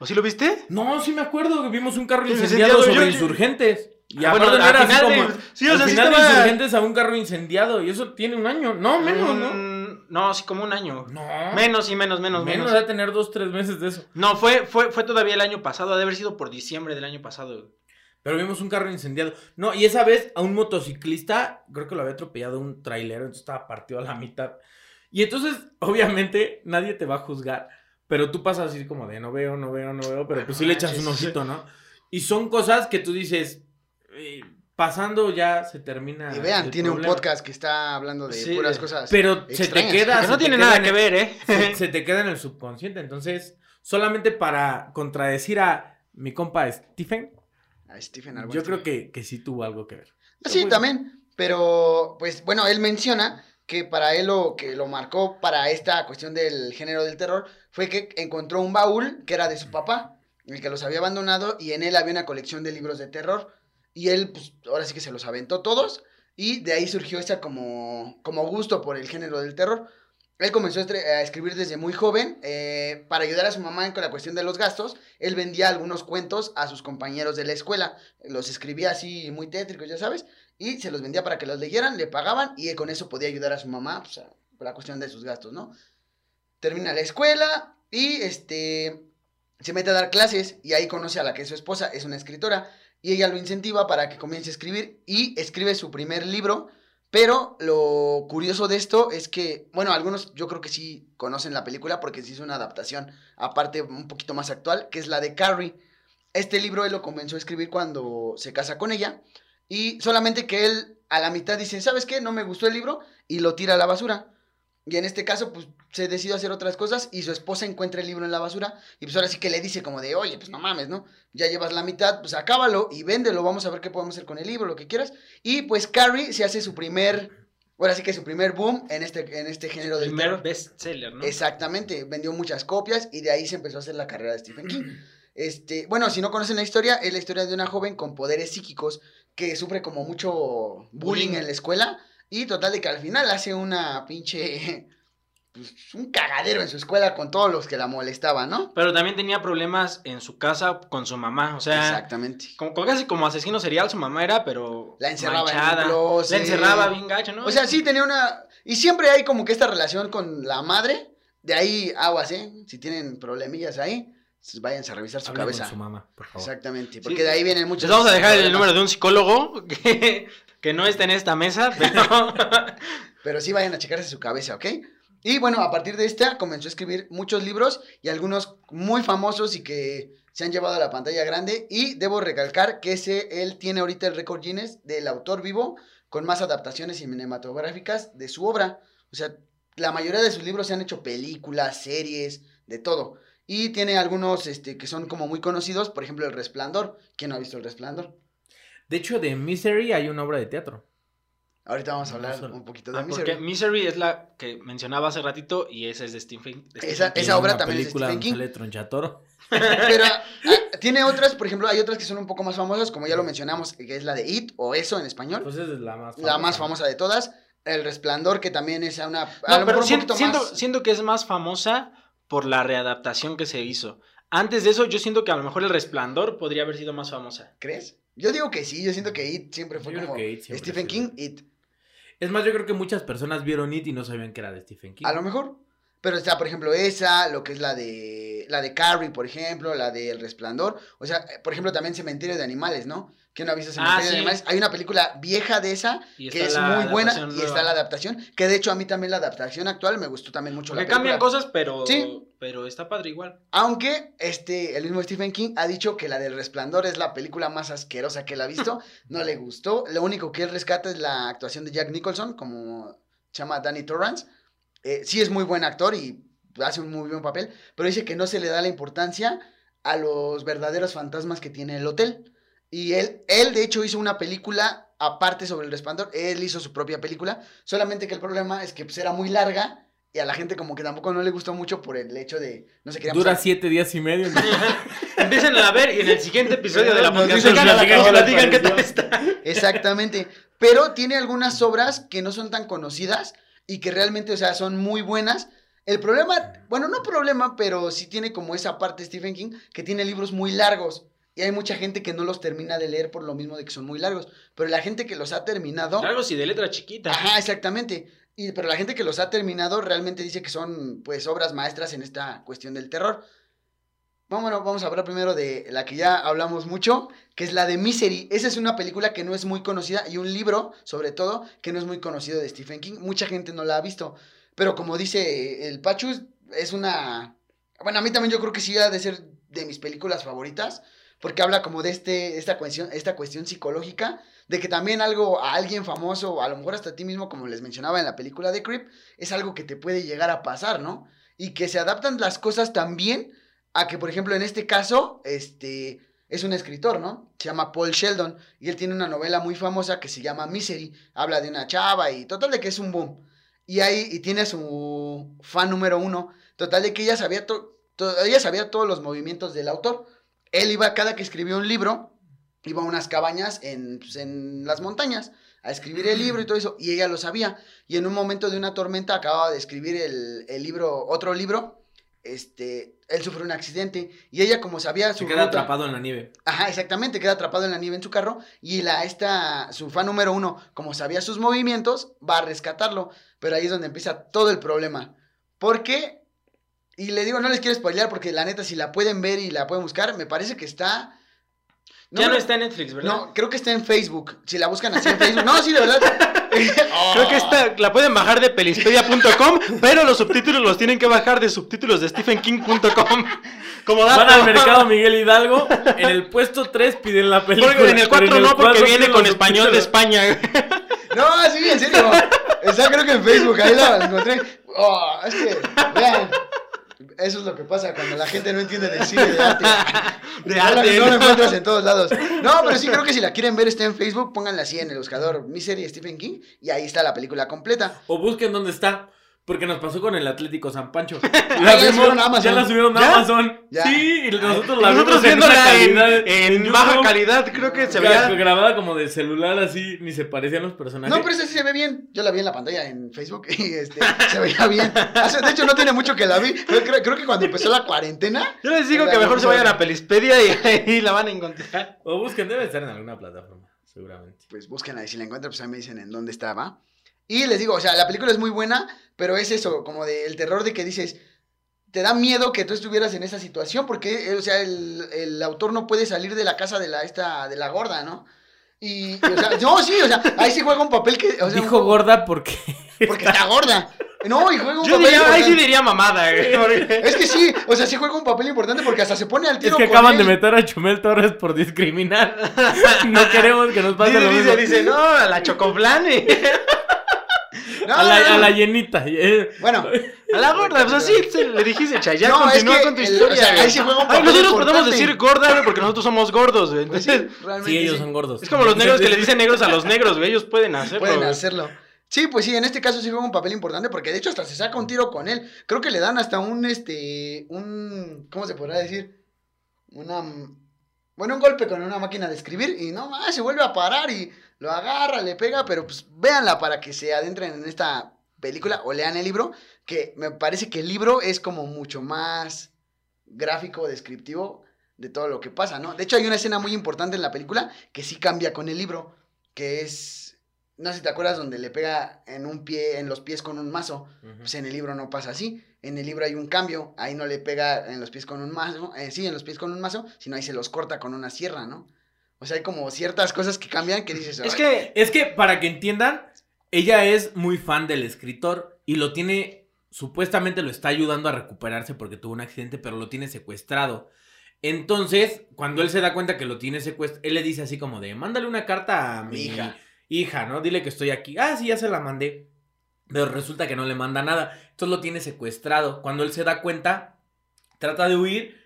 Speaker 2: ¿O sí lo viste?
Speaker 1: No, sí me acuerdo que vimos un carro incendiado
Speaker 2: incendiado,
Speaker 1: sobre
Speaker 2: yo-
Speaker 1: insurgentes. Y
Speaker 2: Ah,
Speaker 1: aparte
Speaker 2: bueno,
Speaker 1: no
Speaker 2: al
Speaker 1: era así
Speaker 2: final
Speaker 1: como...
Speaker 2: de- sí, o
Speaker 1: al
Speaker 2: sea, sí
Speaker 1: final de
Speaker 2: estaba-
Speaker 1: insurgentes a un carro incendiado, y eso tiene un año. No, menos, ¿no?
Speaker 2: Mm, No, sí, como un año.
Speaker 1: No.
Speaker 2: Menos y menos, menos,
Speaker 1: menos.
Speaker 2: menos.
Speaker 1: de tener dos, tres meses de eso.
Speaker 2: No, fue, fue, fue todavía el año pasado, ha de haber sido por diciembre del año pasado.
Speaker 1: Pero vimos un carro incendiado. No, y esa vez a un motociclista, creo que lo había atropellado un trailero, entonces estaba partido a la mitad. Y entonces, obviamente, nadie te va a juzgar. Pero tú pasas así como de no veo, no veo, no veo, pero pues sí le echas un ojito, ¿no? Y son cosas que tú dices, eh, pasando ya se termina.
Speaker 3: Y vean, tiene un podcast que está hablando de
Speaker 2: Sí,
Speaker 3: puras cosas.
Speaker 1: Pero se te queda. Se
Speaker 2: no
Speaker 1: te
Speaker 2: tiene
Speaker 1: queda
Speaker 2: nada que ver, ¿eh?
Speaker 1: Se, se te queda en el subconsciente. Entonces, solamente para contradecir a mi compa Stephen,
Speaker 3: A Stephen
Speaker 1: yo creo que, que sí tuvo algo que ver.
Speaker 3: Sí,
Speaker 1: Pero, pues,
Speaker 3: también. Pero, pues, bueno, él menciona que para él lo que lo marcó para esta cuestión del género del terror fue que encontró un baúl que era de su papá, el que los había abandonado, y en él había una colección de libros de terror. Y él, pues, ahora sí que se los aventó todos, y de ahí surgió esa como, como gusto por el género del terror. Él comenzó a, escribir desde muy joven eh, para ayudar a su mamá con la cuestión de los gastos. Él vendía algunos cuentos a sus compañeros de la escuela. Los escribía así muy tétricos, ya sabes. Y se los vendía para que los leyeran, le pagaban y con eso podía ayudar a su mamá pues, a- por la cuestión de sus gastos, ¿no? Termina la escuela y este se mete a dar clases y ahí conoce a la que es su esposa, es una escritora y ella lo incentiva para que comience a escribir y escribe su primer libro pero lo curioso de esto es que, bueno, algunos yo creo que sí conocen la película porque se hizo una adaptación, aparte un poquito más actual, que es la de Carrie. Este libro él lo comenzó a escribir cuando se casa con ella y solamente que él a la mitad dice, ¿sabes qué? No me gustó el libro y lo tira a la basura. Y en este caso, pues, se decidió hacer otras cosas y su esposa encuentra el libro en la basura y pues ahora sí que le dice como de, oye, pues no mames, ¿no? Ya llevas la mitad, pues acábalo y véndelo, vamos a ver qué podemos hacer con el libro, lo que quieras. Y pues Carrie se hace su primer, ahora sí que su primer boom en este, en este género del
Speaker 2: Primer
Speaker 3: terror.
Speaker 2: bestseller, ¿no?
Speaker 3: Exactamente, vendió muchas copias y de ahí se empezó a hacer la carrera de Stephen King. Este, bueno, si no conocen la historia, es la historia de una joven con poderes psíquicos que sufre como mucho bullying
Speaker 2: Bullying.
Speaker 3: en la escuela y total de que al final hace una pinche pues, un cagadero en su escuela con todos los que la molestaban, ¿no?
Speaker 2: Pero también tenía problemas en su casa con su mamá. O sea,
Speaker 3: Exactamente.
Speaker 2: como, casi como asesino serial su mamá era, pero.
Speaker 3: La encerraba en
Speaker 2: manchada.
Speaker 3: un closet.
Speaker 2: La encerraba bien gacho, ¿no?
Speaker 3: O sea, sí tenía una y siempre hay como que esta relación con la madre, de ahí aguas, ¿eh? Si tienen problemillas ahí, pues váyanse a revisar su
Speaker 1: Hablen con
Speaker 3: cabeza.
Speaker 1: su mamá, por favor.
Speaker 3: Exactamente, porque de ahí vienen muchos
Speaker 2: Les vamos a dejar el número de un psicólogo que, que no está en esta mesa, pero.
Speaker 3: Pero sí vayan a checarse su cabeza, ¿ok? Y bueno, a partir de esta comenzó a escribir muchos libros y algunos muy famosos y que se han llevado a la pantalla grande. Y debo recalcar que ese, él tiene ahorita el récord Guinness del autor vivo con más adaptaciones cinematográficas de su obra. O sea, la mayoría de sus libros se han hecho películas, series, de todo. Y tiene algunos este, que son como muy conocidos, por ejemplo, El Resplandor. ¿Quién no ha visto El Resplandor?
Speaker 1: De hecho, de Misery hay una obra de teatro.
Speaker 3: Ahorita vamos a hablar
Speaker 1: solo-
Speaker 3: un poquito de
Speaker 2: Ah,
Speaker 3: Misery.
Speaker 2: porque Misery es la que mencionaba hace ratito y esa es de Stephen, de Stephen
Speaker 3: Esa-
Speaker 2: King.
Speaker 3: esa obra también es de Stephen King.
Speaker 1: Tronchatoro.
Speaker 3: Pero ah, tiene otras, por ejemplo, hay otras que son un poco más famosas, como ya lo mencionamos, que es la de It o Eso en español.
Speaker 1: Pues esa es la más
Speaker 3: la más famosa de todas. El Resplandor, que también es una. a
Speaker 2: No,
Speaker 3: lo
Speaker 2: pero
Speaker 3: un
Speaker 2: siento,
Speaker 3: más.
Speaker 2: siento que es más famosa por la readaptación que se hizo. Antes de eso, yo siento que a lo mejor El Resplandor podría haber sido más famosa.
Speaker 3: ¿Crees? Yo digo que sí, yo siento que It siempre fue
Speaker 1: Yo creo
Speaker 3: como.
Speaker 1: que It siempre
Speaker 3: Stephen King. It.
Speaker 1: Es más, yo creo que muchas personas vieron It y no sabían que era de Stephen King.
Speaker 3: A lo mejor. Pero está, por ejemplo, esa, lo que es la de. La de Carrie, por ejemplo, la de El Resplandor. O sea, eh, por ejemplo, también Cementerio de Animales, ¿no? ¿Quién no ha visto Cementerio
Speaker 2: Ah, sí.
Speaker 3: Hay una película vieja de esa que es muy buena y está la adaptación. Que de hecho a mí también la adaptación actual me gustó también mucho película.
Speaker 2: cambian cosas, pero,
Speaker 3: Sí.
Speaker 2: pero está padre igual.
Speaker 3: Aunque este, el mismo Stephen King ha dicho que la del Resplandor es la película más asquerosa que él ha visto. No le gustó. Lo único que él rescata es la actuación de Jack Nicholson, como se llama Danny Torrance. Eh, sí es muy buen actor y hace un muy buen papel, pero dice que no se le da la importancia a los verdaderos fantasmas que tiene el hotel. Y él, él de hecho hizo una película aparte sobre el Resplandor. Él hizo su propia película, solamente que el problema es que pues, era muy larga. Y a la gente como que tampoco no le gustó mucho por el hecho de... No se quería
Speaker 1: Dura siete días y medio.
Speaker 2: Empiecen a ver y en el siguiente episodio de la podcast nos
Speaker 1: qué
Speaker 2: tal está.
Speaker 3: Exactamente. Pero tiene algunas obras que no son tan conocidas y que realmente, o sea, son muy buenas. El problema, bueno, no problema, pero sí tiene como esa parte Stephen King, que tiene libros muy largos. Y hay mucha gente que no los termina de leer por lo mismo de que son muy largos. Pero la gente que los ha terminado...
Speaker 2: Largos y de letra chiquita.
Speaker 3: Ajá, exactamente. Y, pero la gente que los ha terminado realmente dice que son, pues, obras maestras en esta cuestión del terror. Vámonos, vamos a hablar primero de la que ya hablamos mucho, que es la de Misery. Esa es una película que no es muy conocida y un libro, sobre todo, que no es muy conocido de Stephen King. Mucha gente no la ha visto. Pero como dice el Pachus, es una... Bueno, a mí también yo creo que sí ha de ser de mis películas favoritas, porque habla como de este, esta, cuestión, esta cuestión psicológica, de que también algo a alguien famoso, a lo mejor hasta a ti mismo, como les mencionaba en la película de Creep, es algo que te puede llegar a pasar, ¿no? Y que se adaptan las cosas también a que, por ejemplo, en este caso, este, es un escritor, ¿no? Se llama Paul Sheldon, y él tiene una novela muy famosa que se llama Misery, habla de una chava y total de que es un boom. Y ahí, y tiene su fan número uno, total de que ella sabía, to- to- ella sabía todos los movimientos del autor. Él iba, cada que escribía un libro, iba a unas cabañas en, pues, en las montañas a escribir el libro y todo eso, y ella lo sabía. Y en un momento de una tormenta acababa de escribir el, el libro, otro libro, este, él sufrió un accidente y ella como sabía su
Speaker 1: Se queda
Speaker 3: ruta-
Speaker 1: atrapado en la nieve.
Speaker 3: Ajá, exactamente, queda atrapado en la nieve en su carro y la esta su fan número uno, como sabía sus movimientos, va a rescatarlo, pero ahí es donde empieza todo el problema. Porque y le digo, no les quiero spoilear porque la neta si la pueden ver y la pueden buscar, me parece que está
Speaker 2: ya no está en Netflix, ¿verdad?
Speaker 3: No, creo que está en Facebook. Si la buscan así en Facebook. No, sí, de verdad.
Speaker 2: Creo que esta la pueden bajar de pelispedia.com, pero los subtítulos los tienen que bajar de subtítulos de stephenking.com. Como dato.
Speaker 1: Van al mercado Miguel Hidalgo. En el puesto 3 piden la película.
Speaker 2: Porque en el
Speaker 1: pero
Speaker 2: 4 no, porque viene con español de. España.
Speaker 3: No, sí, en serio. Está creo que en Facebook, ahí la encontré. Oh, es que, vean, eso es lo que pasa cuando la gente no entiende del cine de arte.
Speaker 2: De
Speaker 3: no,
Speaker 2: arte.
Speaker 3: no lo encuentras en todos lados. No, pero sí creo que si la quieren ver está en Facebook, pónganla así en el buscador Mi serie Stephen King y ahí está la película completa.
Speaker 1: O busquen dónde está. Porque nos pasó con el Atlético San Pancho.
Speaker 3: ya la subieron a Amazon.
Speaker 1: Ya la subieron a
Speaker 2: ¿Ya?
Speaker 1: Amazon.
Speaker 3: Ya.
Speaker 1: Sí, y nosotros la
Speaker 2: Nosotros
Speaker 1: vimos en una
Speaker 2: viéndola en,
Speaker 1: calidad
Speaker 2: en baja calidad, creo que se veía.
Speaker 1: Grabada como de celular así, ni se parecían los personajes.
Speaker 3: No, pero esa sí se ve bien. Yo la vi en la pantalla en Facebook y este, se veía bien. De hecho, no tiene mucho que la vi. Creo, creo- creo que cuando empezó la cuarentena.
Speaker 2: Yo les digo
Speaker 3: La
Speaker 2: que mejor se
Speaker 3: a
Speaker 2: vayan a Pelispedia y ahí la van a encontrar.
Speaker 1: O busquen, debe estar en alguna plataforma, seguramente.
Speaker 3: pues búsquenla y si la encuentran, pues ahí me dicen en dónde estaba. Y les digo, o sea, la película es muy buena, pero es eso, como del terror de que dices, te da miedo que tú estuvieras en esa situación, porque, eh, o sea, el, el autor no puede salir de la casa de la, esta, de la gorda, ¿no? Y, y, o sea, no, sí, o sea, ahí sí juega un papel que, o sea,
Speaker 1: Dijo
Speaker 3: un-
Speaker 1: gorda porque.
Speaker 3: porque está gorda. No, y juega un
Speaker 2: Yo
Speaker 3: papel
Speaker 2: diría, ahí sí diría mamada, eh, porque-
Speaker 3: Es que sí, o sea, sí juega un papel importante porque hasta se pone al
Speaker 1: Es
Speaker 3: tiro
Speaker 1: que
Speaker 3: con
Speaker 1: acaban de meter a Chumel Torres por discriminar. No queremos que nos pase
Speaker 2: Dice,
Speaker 1: lo mismo.
Speaker 2: dice, no, a la chocoflan, eh.
Speaker 3: No,
Speaker 1: a, la,
Speaker 3: no,
Speaker 1: a la llenita.
Speaker 3: Bueno,
Speaker 2: A la gorda, pues así se le dijiste, Chay, ya
Speaker 3: No, es
Speaker 2: continúa
Speaker 3: que
Speaker 2: con tu
Speaker 3: el-
Speaker 2: historia.
Speaker 3: o sea, ahí sí juega un
Speaker 2: Ay, nosotros podemos decir gorda, güey, porque nosotros somos gordos, güey.
Speaker 3: pues
Speaker 2: Entonces,
Speaker 3: sí, realmente
Speaker 1: Sí, ellos
Speaker 3: sí.
Speaker 1: son gordos.
Speaker 2: es como los negros que le dicen negros a los negros, güey, ellos pueden hacerlo.
Speaker 3: Pueden
Speaker 2: güey.
Speaker 3: hacerlo. Sí, pues sí, en este caso sí juega un papel importante porque de hecho hasta se saca un tiro con él. Creo que le dan hasta un, este, un, ¿cómo se podrá decir? Una, bueno, un golpe con una máquina de escribir y no más, se vuelve a parar y lo agarra, le pega, pero pues véanla para que se adentren en esta película o lean el libro, que me parece que el libro es como mucho más gráfico, descriptivo de todo lo que pasa, ¿no? De hecho hay una escena muy importante en la película que sí cambia con el libro, que es, no sé si te acuerdas, donde le pega en un pie, en los pies con un mazo. Pues en el libro no pasa así. En el libro hay un cambio. Ahí no le pega en los pies con un mazo. eh, sí, en los pies con un mazo, sino ahí se los corta con una sierra, ¿no? O sea, hay como ciertas cosas que cambian que dices.
Speaker 2: Es que,
Speaker 1: Es que para que entiendan, ella es muy fan del escritor y lo tiene, supuestamente lo está ayudando a recuperarse porque tuvo un accidente, pero lo tiene secuestrado. Entonces, cuando él se da cuenta que lo tiene secuestrado, él le dice así como de, mándale una carta a mi
Speaker 3: Mi hija.
Speaker 1: hija, ¿no? Dile que estoy aquí. Ah, sí, ya se la mandé. Pero resulta que no le manda nada. Entonces lo tiene secuestrado. Cuando él se da cuenta, trata de huir,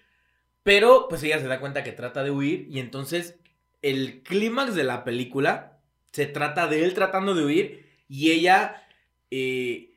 Speaker 1: pero pues ella se da cuenta que trata de huir y entonces el clímax de la película se trata de él tratando de huir y ella eh,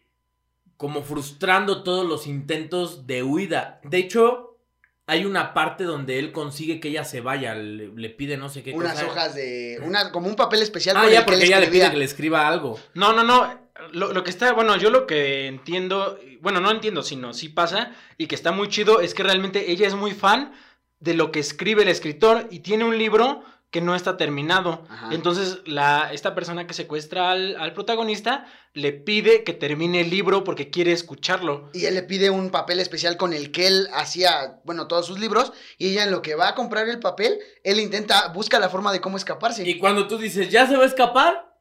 Speaker 1: como frustrando todos los intentos de huida. De hecho, hay una parte donde él consigue que ella se vaya, le, le pide no sé qué
Speaker 3: Unas
Speaker 1: cosa.
Speaker 3: hojas de. Una, como un papel especial
Speaker 1: Ah,
Speaker 3: con
Speaker 1: ya,
Speaker 3: el
Speaker 1: porque ella le pide que le escriba algo.
Speaker 2: no, no, no. Lo, lo que está, bueno, yo lo que entiendo, bueno, no entiendo, sino sí pasa, y que está muy chido, es que realmente ella es muy fan de lo que escribe el escritor y tiene un libro que no está terminado.
Speaker 3: Ajá.
Speaker 2: Entonces, la, esta persona que secuestra al, al protagonista le pide que termine el libro porque quiere escucharlo.
Speaker 3: Y él le pide un papel especial con el que él hacía, bueno, todos sus libros. Y ella en lo que va a comprar el papel, él intenta, busca la forma de cómo escaparse.
Speaker 1: Y cuando tú dices, ¿ya se va a escapar?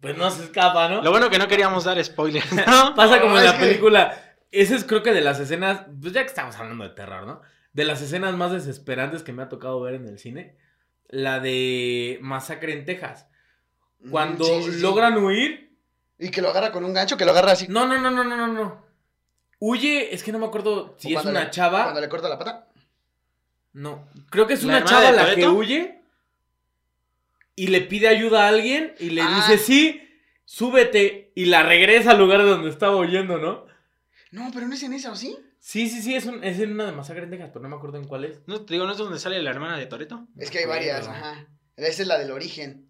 Speaker 1: Pues no se escapa, ¿no?
Speaker 2: Lo bueno que no queríamos dar spoilers, ¿no?
Speaker 1: Pasa como
Speaker 3: No,
Speaker 1: en la
Speaker 3: que-
Speaker 1: película. Ese es creo que de las escenas, pues ya que estamos hablando de terror, ¿no? De las escenas más desesperantes que me ha tocado ver en el cine. La de Masacre en Texas.
Speaker 3: Mm,
Speaker 1: Cuando
Speaker 3: sí, sí, sí.
Speaker 1: logran huir.
Speaker 3: Y que lo agarra con un gancho, que lo agarra así.
Speaker 1: No, no, no, no, no, no, no. Huye, es que no me acuerdo si
Speaker 3: O
Speaker 1: es una
Speaker 3: le-
Speaker 1: chava.
Speaker 3: Cuando le corta la pata.
Speaker 1: No, creo que es
Speaker 2: ¿La
Speaker 1: una chava la que huye y le pide ayuda a alguien y le
Speaker 3: Ah.
Speaker 1: dice, sí, súbete y la regresa al lugar de donde estaba huyendo, ¿no?
Speaker 3: No, pero no es en esa, ¿o sí?
Speaker 1: Sí, sí, sí, es, un- es en una de Masacre en Texas, pero no me acuerdo en cuál es.
Speaker 2: No, te digo, ¿no es donde sale la hermana de Toreto?
Speaker 3: Es que hay varias, ajá. Esa es la del origen.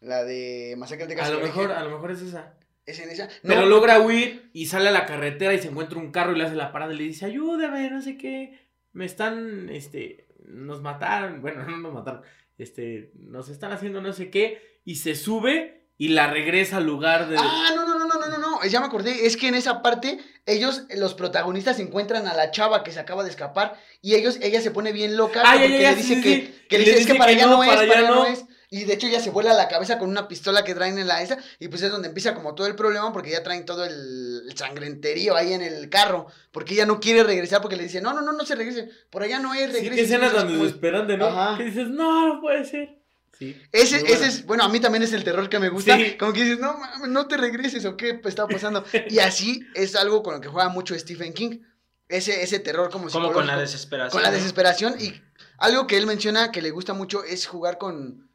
Speaker 3: La de Masacre en Texas.
Speaker 1: A lo mejor,
Speaker 3: origen.
Speaker 1: a lo mejor es esa.
Speaker 3: ¿Es en esa?
Speaker 1: Pero
Speaker 3: No,
Speaker 1: logra huir y sale a la carretera y se encuentra un carro y le hace la parada y le dice, ayúdame, no sé qué. Me están, este, nos mataron. Bueno, no nos mataron. Este, nos están haciendo no sé qué. Y se sube y la regresa al lugar de...
Speaker 3: Ah, no, no, no, no, no, no, no. Ya me acordé. Es que en esa parte, ellos, los protagonistas, encuentran a la chava que se acaba de escapar. Y ellos, ella se pone bien loca.
Speaker 1: Ah,
Speaker 3: porque
Speaker 1: ya, ya,
Speaker 3: le dice
Speaker 1: sí,
Speaker 3: que,
Speaker 1: sí.
Speaker 3: le dice, es que para allá
Speaker 1: no,
Speaker 3: es,
Speaker 1: para allá
Speaker 3: no es. Y de hecho ya se vuela la cabeza con una pistola que traen en la esa. Y pues es donde empieza como todo el problema porque ya traen todo el, el sangrenterío ahí en el carro. Porque ella no quiere regresar porque le dice, no, no, no, no se regrese. Por allá no es,
Speaker 1: Sí,
Speaker 3: regrese.
Speaker 1: qué escena
Speaker 3: Entonces,
Speaker 1: tan
Speaker 3: como-
Speaker 1: desesperante, ¿no?
Speaker 3: Ajá.
Speaker 1: Que dices, no, no puede ser. Sí.
Speaker 3: Ese, ese es, bueno, a mí también es el terror que me gusta.
Speaker 1: Sí.
Speaker 3: Como que dices, no mames, no te regreses o qué está pasando. y así es algo con lo que juega mucho Stephen King. Ese, ese terror como
Speaker 2: Como con la desesperación.
Speaker 3: con la desesperación. Y algo que él menciona que le gusta mucho es jugar con.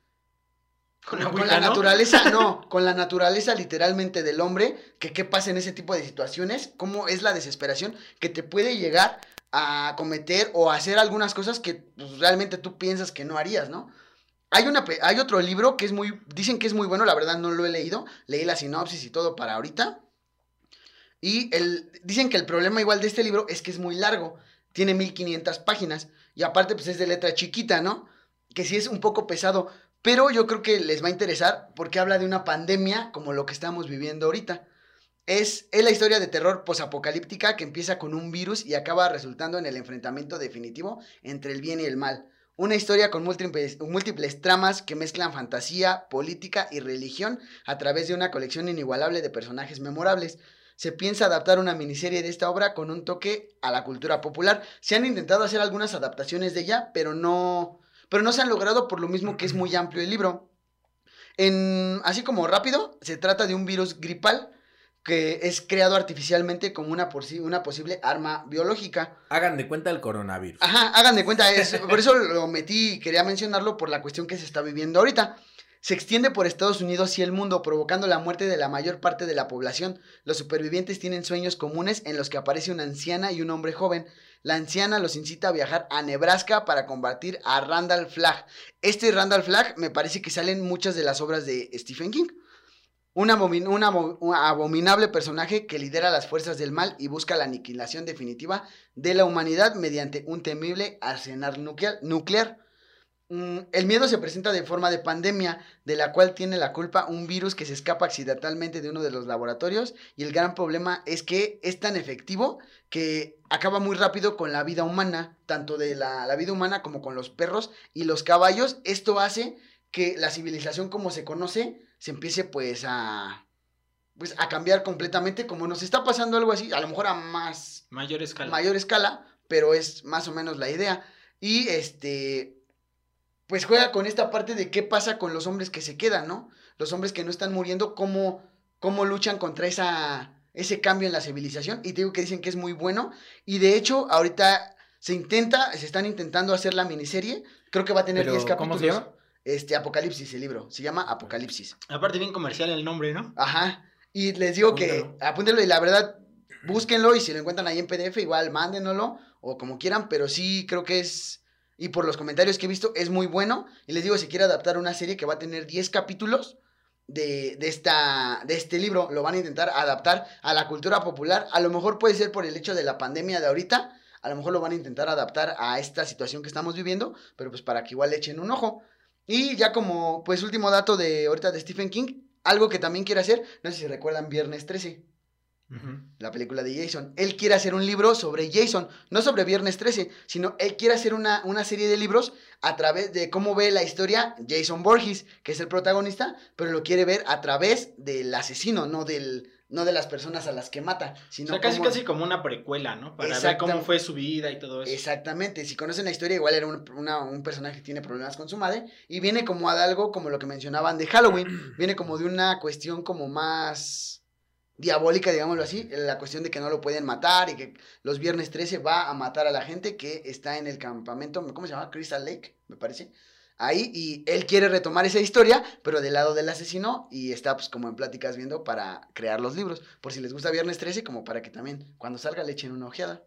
Speaker 2: Con la
Speaker 3: con
Speaker 2: ouija,
Speaker 3: la
Speaker 2: ¿no?
Speaker 3: naturaleza, no, con la naturaleza literalmente del hombre, que qué pasa en ese tipo de situaciones, cómo es la desesperación que te puede llegar a cometer o hacer algunas cosas que pues, realmente tú piensas que no harías, ¿no? Hay, otro libro que es muy, dicen que es muy bueno, la verdad no lo he leído, leí la sinopsis y todo para ahorita. Y el, dicen que el problema igual de este libro es que es muy largo, tiene 1500 páginas y aparte pues es de letra chiquita, ¿no? Que sí es un poco pesado, pero yo creo que les va a interesar porque habla de una pandemia como lo que estamos viviendo ahorita. Es, es la historia de terror posapocalíptica que empieza con un virus y acaba resultando en el enfrentamiento definitivo entre el bien y el mal. Una historia con múltiples, tramas que mezclan fantasía, política y religión a través de una colección inigualable de personajes memorables. Se piensa adaptar una miniserie de esta obra con un toque a la cultura popular. Se han intentado hacer algunas adaptaciones de ella, pero no, pero no se han logrado por lo mismo que es muy amplio el libro. En, así como rápido, se trata de un virus gripal que es creado artificialmente como una, posi- una posible arma biológica.
Speaker 1: Hagan de cuenta el coronavirus.
Speaker 3: Ajá, hagan de cuenta eso. Por eso lo metí y quería mencionarlo por la cuestión que se está viviendo ahorita. Se extiende por Estados Unidos y el mundo, provocando la muerte de la mayor parte de la población. Los supervivientes tienen sueños comunes en los que aparece una anciana y un hombre joven. La anciana los incita a viajar a Nebraska para combatir a Randall Flagg. Este Randall Flagg me parece que salen muchas de las obras de Stephen King. Un, abomin- un abo- un abominable personaje que lidera las fuerzas del mal y busca la aniquilación definitiva de la humanidad mediante un temible arsenal nuclear. Mm, El miedo se presenta de forma de pandemia, de la cual tiene la culpa un virus que se escapa accidentalmente de uno de los laboratorios y el gran problema es que es tan efectivo que acaba muy rápido con la vida humana, tanto de la vida humana como con los perros y los caballos. Esto hace que la civilización como se conoce se empiece pues a pues a cambiar completamente como nos está pasando algo así, a lo mejor a más
Speaker 2: Mayor escala.
Speaker 3: mayor escala, pero es más o menos la idea. Y este, pues juega con esta parte de qué pasa con los hombres que se quedan, ¿no? Los hombres que no están muriendo, cómo, cómo luchan contra esa, ese cambio en la civilización. Y te digo que dicen que es muy bueno. Y de hecho, ahorita se intenta, se están intentando hacer la miniserie. Creo que va a tener
Speaker 1: Pero,
Speaker 3: 10 capítulos.
Speaker 1: ¿cómo se llama?
Speaker 3: Este, Apocalipsis, el libro. Se llama Apocalipsis.
Speaker 2: Aparte bien comercial el nombre, ¿no?
Speaker 3: Ajá. Y les digo que apúntenlo y la verdad, búsquenlo y si lo encuentran ahí en PDF, igual mándenlo o como quieran, pero sí creo que es, y por los comentarios que he visto, es muy bueno. Y les digo, si quiere adaptar una serie que va a tener 10 capítulos de, de, esta, de este libro, lo van a intentar adaptar a la cultura popular. A lo mejor puede ser por el hecho de la pandemia de ahorita, a lo mejor lo van a intentar adaptar a esta situación que estamos viviendo, pero pues para que igual le echen un ojo. Y ya como, pues último dato de ahorita de Stephen King, algo que también quiere hacer, no sé si recuerdan Viernes 13, la película de Jason. Él quiere hacer un libro sobre Jason, no sobre Viernes 13, sino él quiere hacer una, una serie de libros a través de cómo ve la historia Jason Borges, que es el protagonista, pero lo quiere ver a través del asesino, no del no de las personas a las que mata,
Speaker 2: O
Speaker 3: sino
Speaker 2: sea, casi
Speaker 3: cómo-
Speaker 2: casi como una precuela, ¿no? Para ver cómo fue su vida y todo eso.
Speaker 3: Exactamente, si conocen la historia, igual era un, una- un personaje que tiene problemas con su madre y viene como a algo como lo que mencionaban de Halloween, viene como de una cuestión como más diabólica, digámoslo así, la cuestión de que no lo pueden matar y que los viernes 13 va a matar a la gente que está en el campamento, ¿cómo se llama? Crystal Lake, me parece. Ahí, y él quiere retomar esa historia, pero del lado del asesino, y está pues como en pláticas viendo para crear los libros, por si les gusta Viernes 13, como para que también cuando salga le echen una ojeada.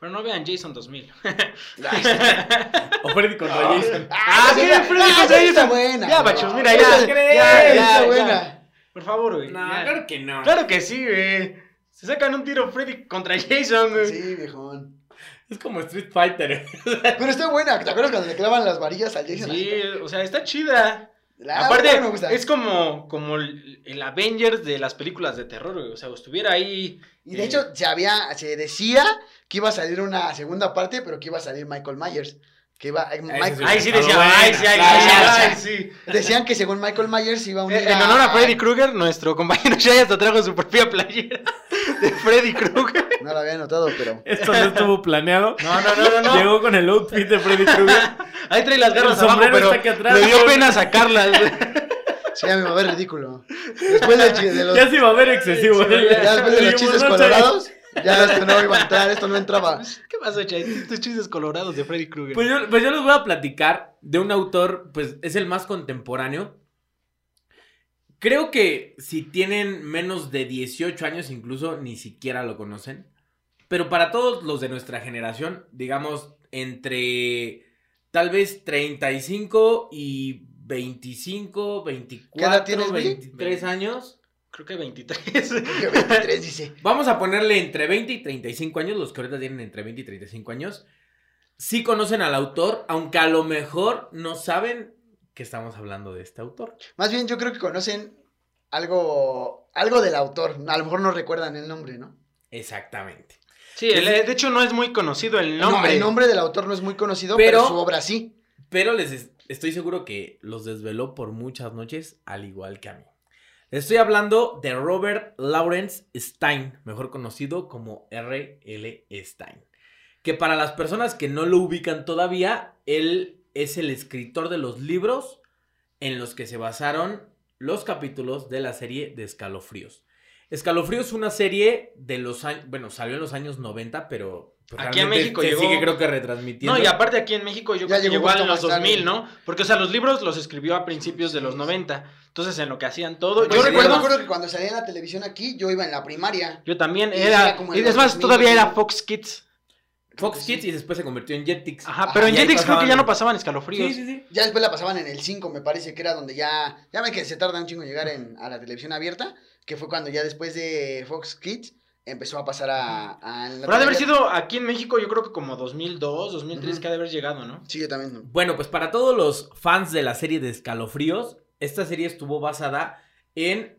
Speaker 2: Pero no vean Jason 2000.
Speaker 1: O Freddy contra Jason.
Speaker 2: Ah, sí,
Speaker 3: esa-
Speaker 2: Freddy
Speaker 3: ah,
Speaker 2: contra
Speaker 3: está
Speaker 2: Jason.
Speaker 3: buena.
Speaker 2: Ya, machos, mira, ya. Ya, ya,
Speaker 3: está
Speaker 2: ya.
Speaker 3: buena.
Speaker 2: Por favor, güey.
Speaker 1: No, claro que no.
Speaker 2: Claro que sí, güey. Se sacan un tiro Freddy contra Jason, güey.
Speaker 3: Sí, viejón.
Speaker 1: Es como Street Fighter.
Speaker 3: Pero está buena. ¿Te acuerdas cuando le clavan las varillas al Jason?
Speaker 2: Sí, o sea, está chida.
Speaker 3: La
Speaker 2: Aparte,
Speaker 3: me gusta.
Speaker 2: es como, como el, Avengers de las películas de terror, güey. O sea, estuviera ahí.
Speaker 3: Y de
Speaker 2: eh,
Speaker 3: hecho, se había, se decía que iba a salir una segunda parte, pero que iba a salir Michael Myers. Que iba, eh,
Speaker 1: sí.
Speaker 2: Ay, sí,
Speaker 1: Está
Speaker 2: decía,
Speaker 1: buena,
Speaker 2: ay, sí,
Speaker 3: claro,
Speaker 2: sí,
Speaker 3: decían que según Michael Myers iba a unir
Speaker 2: Eh, En honor a Freddy Krueger, nuestro compañero Shaya hasta trajo su propia playera de Freddy Krueger.
Speaker 3: No lo había notado, pero.
Speaker 1: Esto no estuvo planeado.
Speaker 2: No, no, no, no, no.
Speaker 1: Llegó con el outfit de Freddy Krueger.
Speaker 2: Ahí trae las garras abajo, pero
Speaker 1: está aquí atrás,
Speaker 2: le dio pena sacarlas.
Speaker 3: Sí, ya me va a ver ridículo. Después del chi- de los,
Speaker 1: Ya se iba a ver excesivo.
Speaker 2: Sí, ya
Speaker 3: ya después de los chistes
Speaker 1: no,
Speaker 3: colorados, ya esto no iba a entrar, esto no entraba.
Speaker 2: ¿Qué pasó, Chay? Tus chistes colorados de Freddy Krueger.
Speaker 1: Pues yo, pues yo les voy a platicar de un autor, pues es el más contemporáneo. Creo que si tienen menos de 18 años, incluso ni siquiera lo conocen. Pero para todos los de nuestra generación, digamos, entre tal vez 35 y 25, 24,
Speaker 3: tienes, Willy?
Speaker 1: 23 años.
Speaker 2: Creo que 23.
Speaker 3: Que 23 dice.
Speaker 1: Vamos a ponerle entre 20 y 35 años, los que ahorita tienen entre 20 y 35 años. Sí conocen al autor, aunque a lo mejor no saben que estamos hablando de este autor.
Speaker 3: Más bien, yo creo que conocen algo, algo del autor. A lo mejor no recuerdan el nombre, ¿no?
Speaker 1: Exactamente.
Speaker 2: Sí, el- de hecho no es muy conocido el
Speaker 3: No,
Speaker 2: nombre.
Speaker 3: el nombre del autor no es muy conocido, pero,
Speaker 1: Pero-
Speaker 3: su obra sí.
Speaker 1: Pero les es- estoy seguro que los desveló por muchas noches, al igual que a mí. Les estoy hablando de Robert Lawrence Stein, mejor conocido como R.L. Stein. Que para las personas que no lo ubican todavía, él es el escritor de los libros en los que se basaron los capítulos de la serie de Escalofríos. Escalofríos es una serie de los años, bueno, salió en los años 90, pero pues,
Speaker 2: Aquí en México llegó-
Speaker 1: sigue creo que retransmitiendo.
Speaker 2: No, y aparte aquí en México yo
Speaker 3: Ya
Speaker 2: creo que
Speaker 3: llegó poquito
Speaker 2: los
Speaker 3: más tarde.
Speaker 2: 2000, ¿no? Porque, o sea, los libros los escribió a principios de los 90. Entonces, en lo que hacían todo.
Speaker 3: Pues
Speaker 2: yo
Speaker 3: sí,
Speaker 2: recuerdo.
Speaker 3: que cuando salía en la televisión aquí, yo iba en la primaria.
Speaker 2: Yo también
Speaker 3: Y
Speaker 2: era.
Speaker 3: era como en
Speaker 2: es más,
Speaker 3: 2000,
Speaker 2: todavía era. Fox Kids.
Speaker 1: Fox Kids y después se convirtió en Jetix.
Speaker 2: Ajá,
Speaker 3: Ajá,
Speaker 2: pero en Jetix creo que ya no pasaban escalofríos.
Speaker 1: Sí, sí, sí.
Speaker 3: Ya después la pasaban en el 5, me parece que era donde ya. Ya ven que se tarda un chingo en llegar en- a la televisión abierta. Que fue cuando ya después de Fox Kids empezó a pasar a. a la
Speaker 2: Pero ha de haber sido aquí en México, yo creo que como 2002, 2003,
Speaker 3: Ujú.
Speaker 2: que ha de haber llegado, ¿no?
Speaker 3: Sí, yo también.
Speaker 1: Bueno, pues para todos los fans de la serie de Escalofríos, esta serie estuvo basada en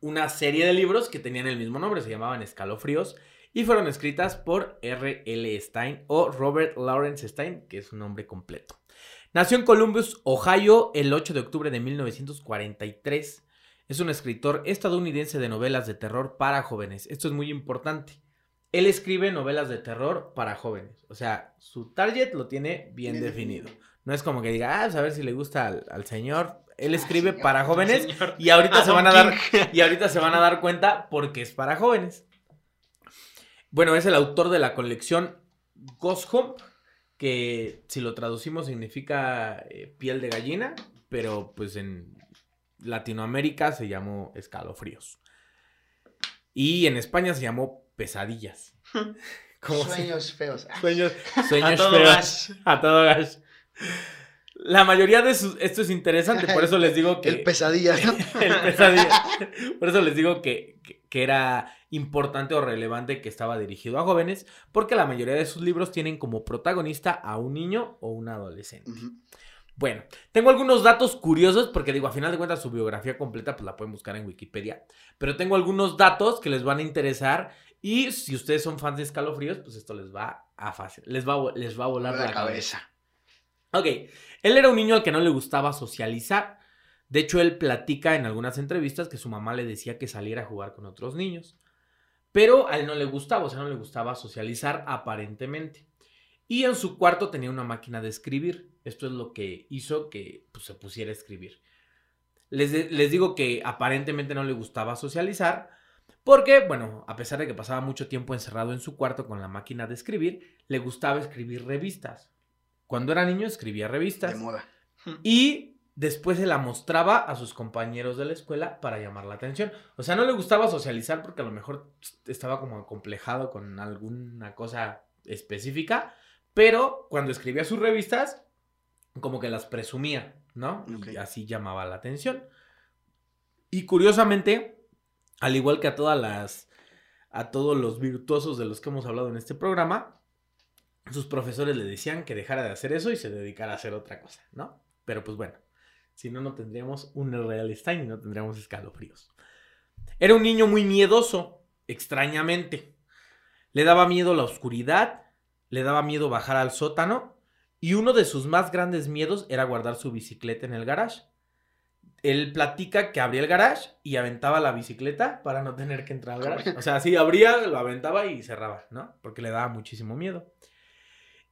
Speaker 1: una serie de libros que tenían el mismo nombre, se llamaban Escalofríos, y fueron escritas por R.L. Stein o Robert Lawrence Stein, que es su nombre completo. Nació en Columbus, Ohio, el 8 de octubre de 1943. Es un escritor estadounidense de novelas de terror para jóvenes. Esto es muy importante. Él escribe novelas de terror para jóvenes. O sea, su target lo tiene bien,
Speaker 3: Bien
Speaker 1: definido.
Speaker 3: definido.
Speaker 1: No es como que diga, ah, pues a ver si le gusta al, al señor. Él escribe
Speaker 3: señor,
Speaker 1: para jóvenes y ahorita se van a dar y ahorita se van a dar cuenta porque es para jóvenes. Bueno, es el autor de la colección Ghost Hump, que si lo traducimos significa eh, piel de gallina, pero pues en Latinoamérica se llamó escalofríos. Y en España se llamó pesadillas. ¿Cómo se-
Speaker 3: Sueños feos.
Speaker 1: Sueños, sueños
Speaker 2: A todo
Speaker 1: feos.
Speaker 2: gas.
Speaker 1: A todo gas. La mayoría de sus... Esto es interesante, por eso les digo que...
Speaker 3: El pesadillas, ¿no?
Speaker 1: El pesadilla. Por eso les digo que, que- que era importante o relevante que estaba dirigido a jóvenes, porque la mayoría de sus libros tienen como protagonista a un niño o un adolescente. Bueno, tengo algunos datos curiosos, porque digo, a final de cuentas su biografía completa pues la pueden buscar en Wikipedia, pero tengo algunos datos que les van a interesar y si ustedes son fans de escalofríos, pues esto les va a fácil, les va, les va a volar la, cabeza. Ok, él era un niño al que no le gustaba socializar. De hecho, él platica en algunas entrevistas que su mamá le decía que saliera a jugar con otros niños. Pero a él no le gustaba, o sea, no le gustaba socializar aparentemente. Y en su cuarto tenía una máquina de escribir. Esto es lo que hizo que pues, se pusiera a escribir. Les, les digo que aparentemente no le gustaba socializar. Porque, bueno, a pesar de que pasaba mucho tiempo encerrado en su cuarto con la máquina de escribir, le gustaba escribir revistas. Cuando era niño escribía revistas.
Speaker 3: De moda.
Speaker 1: Y después se la mostraba a sus compañeros de la escuela para llamar la atención. O sea, no le gustaba socializar porque a lo mejor estaba como acomplejado con alguna cosa específica, pero cuando escribía sus revistas, como que las presumía, ¿no? Y así llamaba la atención. Y curiosamente, al igual que a todas las a todos los virtuosos de los que hemos hablado en este programa, sus profesores le decían que dejara de hacer eso y se dedicara a hacer otra cosa, ¿no? Pero pues bueno, si no, no tendríamos un Real Stein y no tendríamos escalofríos. Era un niño muy miedoso, extrañamente. Le daba miedo la oscuridad, le daba miedo bajar al sótano y uno de sus más grandes miedos era guardar su bicicleta en el garage. Él platica que abría el garage y aventaba la bicicleta para no tener que entrar al garage. O sea, así abría, lo aventaba y cerraba, ¿no? Porque le daba muchísimo miedo.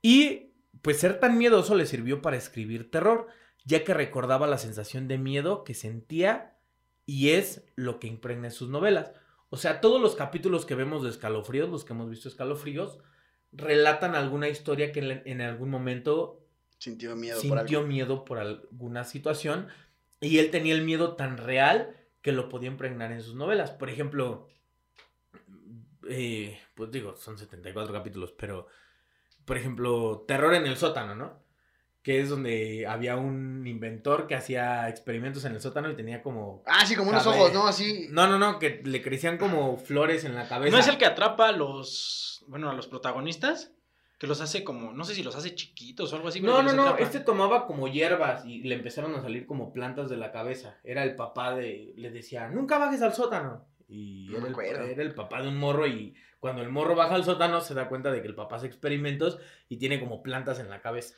Speaker 1: Y pues ser tan miedoso le sirvió para escribir terror, ya que recordaba la sensación de miedo que sentía y es lo que impregna en sus novelas. O sea, todos los capítulos que vemos de Escalofríos, los que hemos visto Escalofríos, relatan alguna historia que en, en algún momento
Speaker 3: Sintió miedo por
Speaker 1: sintió
Speaker 3: algo.
Speaker 1: miedo por alguna situación y él tenía el miedo tan real que lo podía impregnar en sus novelas. Por ejemplo, eh, pues digo, son 74 capítulos, pero por ejemplo, Terror en el sótano, ¿no? Que es donde había un inventor que hacía experimentos en el sótano y tenía como...
Speaker 3: Ah, sí, como unos ojos, ¿no? Así.
Speaker 1: No, no, no, que le crecían como flores en la cabeza.
Speaker 2: ¿No es el que atrapa a los, bueno, a los protagonistas? Que los hace como, no sé si los hace chiquitos o algo así.
Speaker 1: No, no, no,
Speaker 2: atrapa.
Speaker 1: este tomaba como hierbas y le empezaron a salir como plantas de la cabeza. Era el papá de, le decía, nunca bajes al sótano. Y
Speaker 3: No
Speaker 1: era,
Speaker 3: me
Speaker 1: el, era el papá de un morro y cuando el morro baja al sótano se da cuenta de que el papá hace experimentos y tiene como plantas en la cabeza.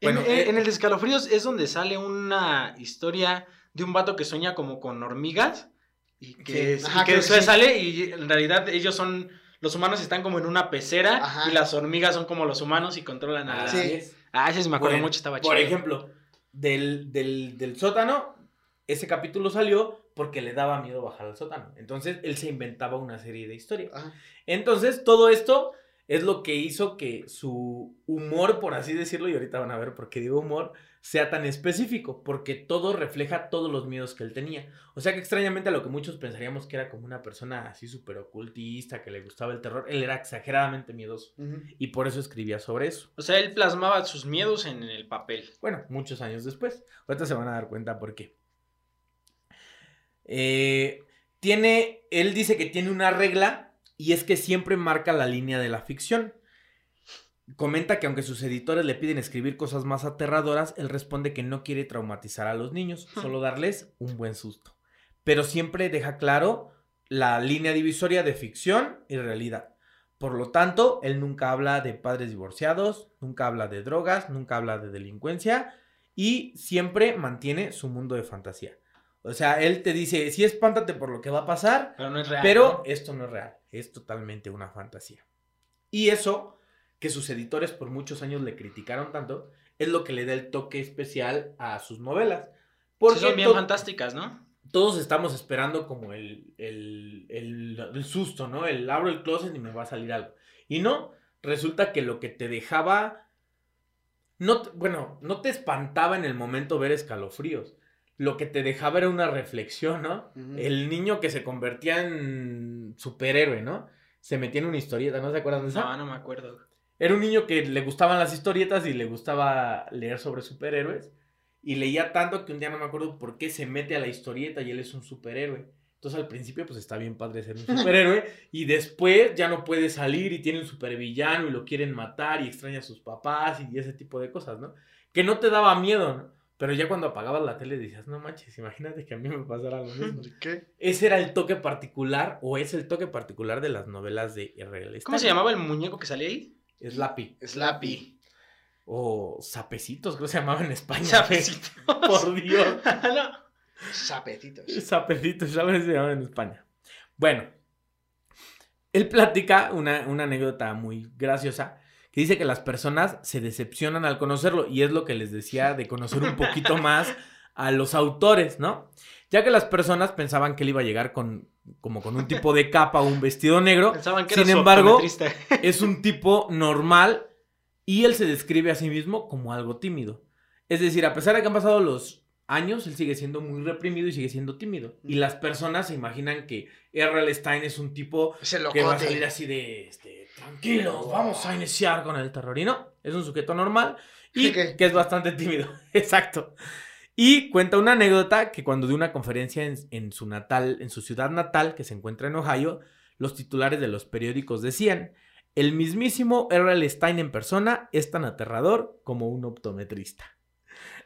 Speaker 2: En,
Speaker 1: Bueno,
Speaker 2: en-
Speaker 1: eh,
Speaker 2: en el escalofríos es donde sale una historia de un vato que sueña como con hormigas y que, y
Speaker 3: Ajá,
Speaker 2: que
Speaker 3: que sí.
Speaker 2: sale y en realidad ellos son, los humanos están como en una pecera
Speaker 3: Ajá.
Speaker 2: y las hormigas son como los humanos y controlan a las...
Speaker 3: Sí.
Speaker 2: Ah, ese sí me acuerdo
Speaker 1: Bueno,
Speaker 2: mucho, estaba chido.
Speaker 1: Por ejemplo, del, del, del sótano, ese capítulo salió porque le daba miedo bajar al sótano. Entonces él se inventaba una serie de historias.
Speaker 3: Ajá.
Speaker 1: Entonces, todo esto es lo que hizo que su humor, por así decirlo, y ahorita van a ver por qué digo humor, sea tan específico, porque todo refleja todos los miedos que él tenía. O sea que extrañamente a lo que muchos pensaríamos que era como una persona así súper ocultista, que le gustaba el terror, él era exageradamente miedoso. Y por eso escribía sobre eso.
Speaker 2: O sea, él plasmaba sus miedos en el papel.
Speaker 1: Bueno, muchos años después. Ahorita se van a dar cuenta por qué. Eh, tiene, él dice que tiene una regla y es que siempre marca la línea de la ficción. Comenta que aunque sus editores le piden escribir cosas más aterradoras, él responde que no quiere traumatizar a los niños, solo darles un buen susto. Pero siempre deja claro la línea divisoria de ficción y realidad. Por lo tanto, él nunca habla de padres divorciados, nunca habla de drogas, nunca habla de delincuencia y siempre mantiene su mundo de fantasía. O sea, él te dice, sí, espántate por lo que va a pasar,
Speaker 2: Pero no es real.
Speaker 1: pero
Speaker 2: ¿no?
Speaker 1: esto no es real, es totalmente una fantasía. Y eso, que sus editores por muchos años le criticaron tanto, es lo que le da el toque especial a sus novelas. Porque
Speaker 2: Sí, son bien fantásticas, ¿no?
Speaker 1: todos estamos esperando como el, el, el, el susto, ¿no? El abro el closet y me va a salir algo. Y no, resulta que lo que te dejaba, no, bueno, no te espantaba en el momento ver escalofríos. Lo que te dejaba era una reflexión, ¿no? El niño que se convertía en superhéroe, ¿no? Se metía en una historieta, ¿no se acuerdan de esa?
Speaker 2: No, no me acuerdo.
Speaker 1: Era un niño que le gustaban las historietas y le gustaba leer sobre superhéroes. Y leía tanto que un día no me acuerdo por qué se mete a la historieta y él es un superhéroe. Entonces al principio pues está bien padre ser un superhéroe y después ya no puede salir y tiene un supervillano y lo quieren matar y extraña a sus papás y ese tipo de cosas, ¿no? Que no te daba miedo, ¿no? Pero ya cuando apagabas la tele decías, no manches, imagínate que a mí me pasara lo mismo.
Speaker 3: ¿Qué?
Speaker 1: Ese era el toque particular o es el toque particular de las novelas de R.L.
Speaker 2: ¿Cómo se llamaba el muñeco que salía ahí?
Speaker 1: Slappy.
Speaker 3: Slappy.
Speaker 1: O sapecitos, creo que se llamaba en España.
Speaker 2: Sapecitos.
Speaker 1: Por Dios.
Speaker 2: no.
Speaker 3: Sapetitos.
Speaker 1: Sapecitos, ¿sabes? Se llamaban en España. Bueno, él platica una, una anécdota muy graciosa que dice que las personas se decepcionan al conocerlo y es lo que les decía de conocer un poquito más a los autores, ¿no? Ya que las personas pensaban que él iba a llegar con como con un tipo de capa o un vestido negro,
Speaker 2: Pensaban que
Speaker 1: Sin
Speaker 2: era
Speaker 1: embargo, es un tipo normal y él se describe a sí mismo como algo tímido. Es decir, a pesar de que han pasado los años, él sigue siendo muy reprimido y sigue siendo tímido. Y las personas se imaginan que R.L. Stein es un tipo que va a salir así de, este, tranquilos, vamos a iniciar con el terror. Y no, es un sujeto normal y que es bastante tímido. Exacto. Y cuenta una anécdota que cuando dio una conferencia en, en su natal, en su ciudad natal, que se encuentra en Ohio, los titulares de los periódicos decían: El mismísimo R.L. Stein en persona es tan aterrador como un optometrista.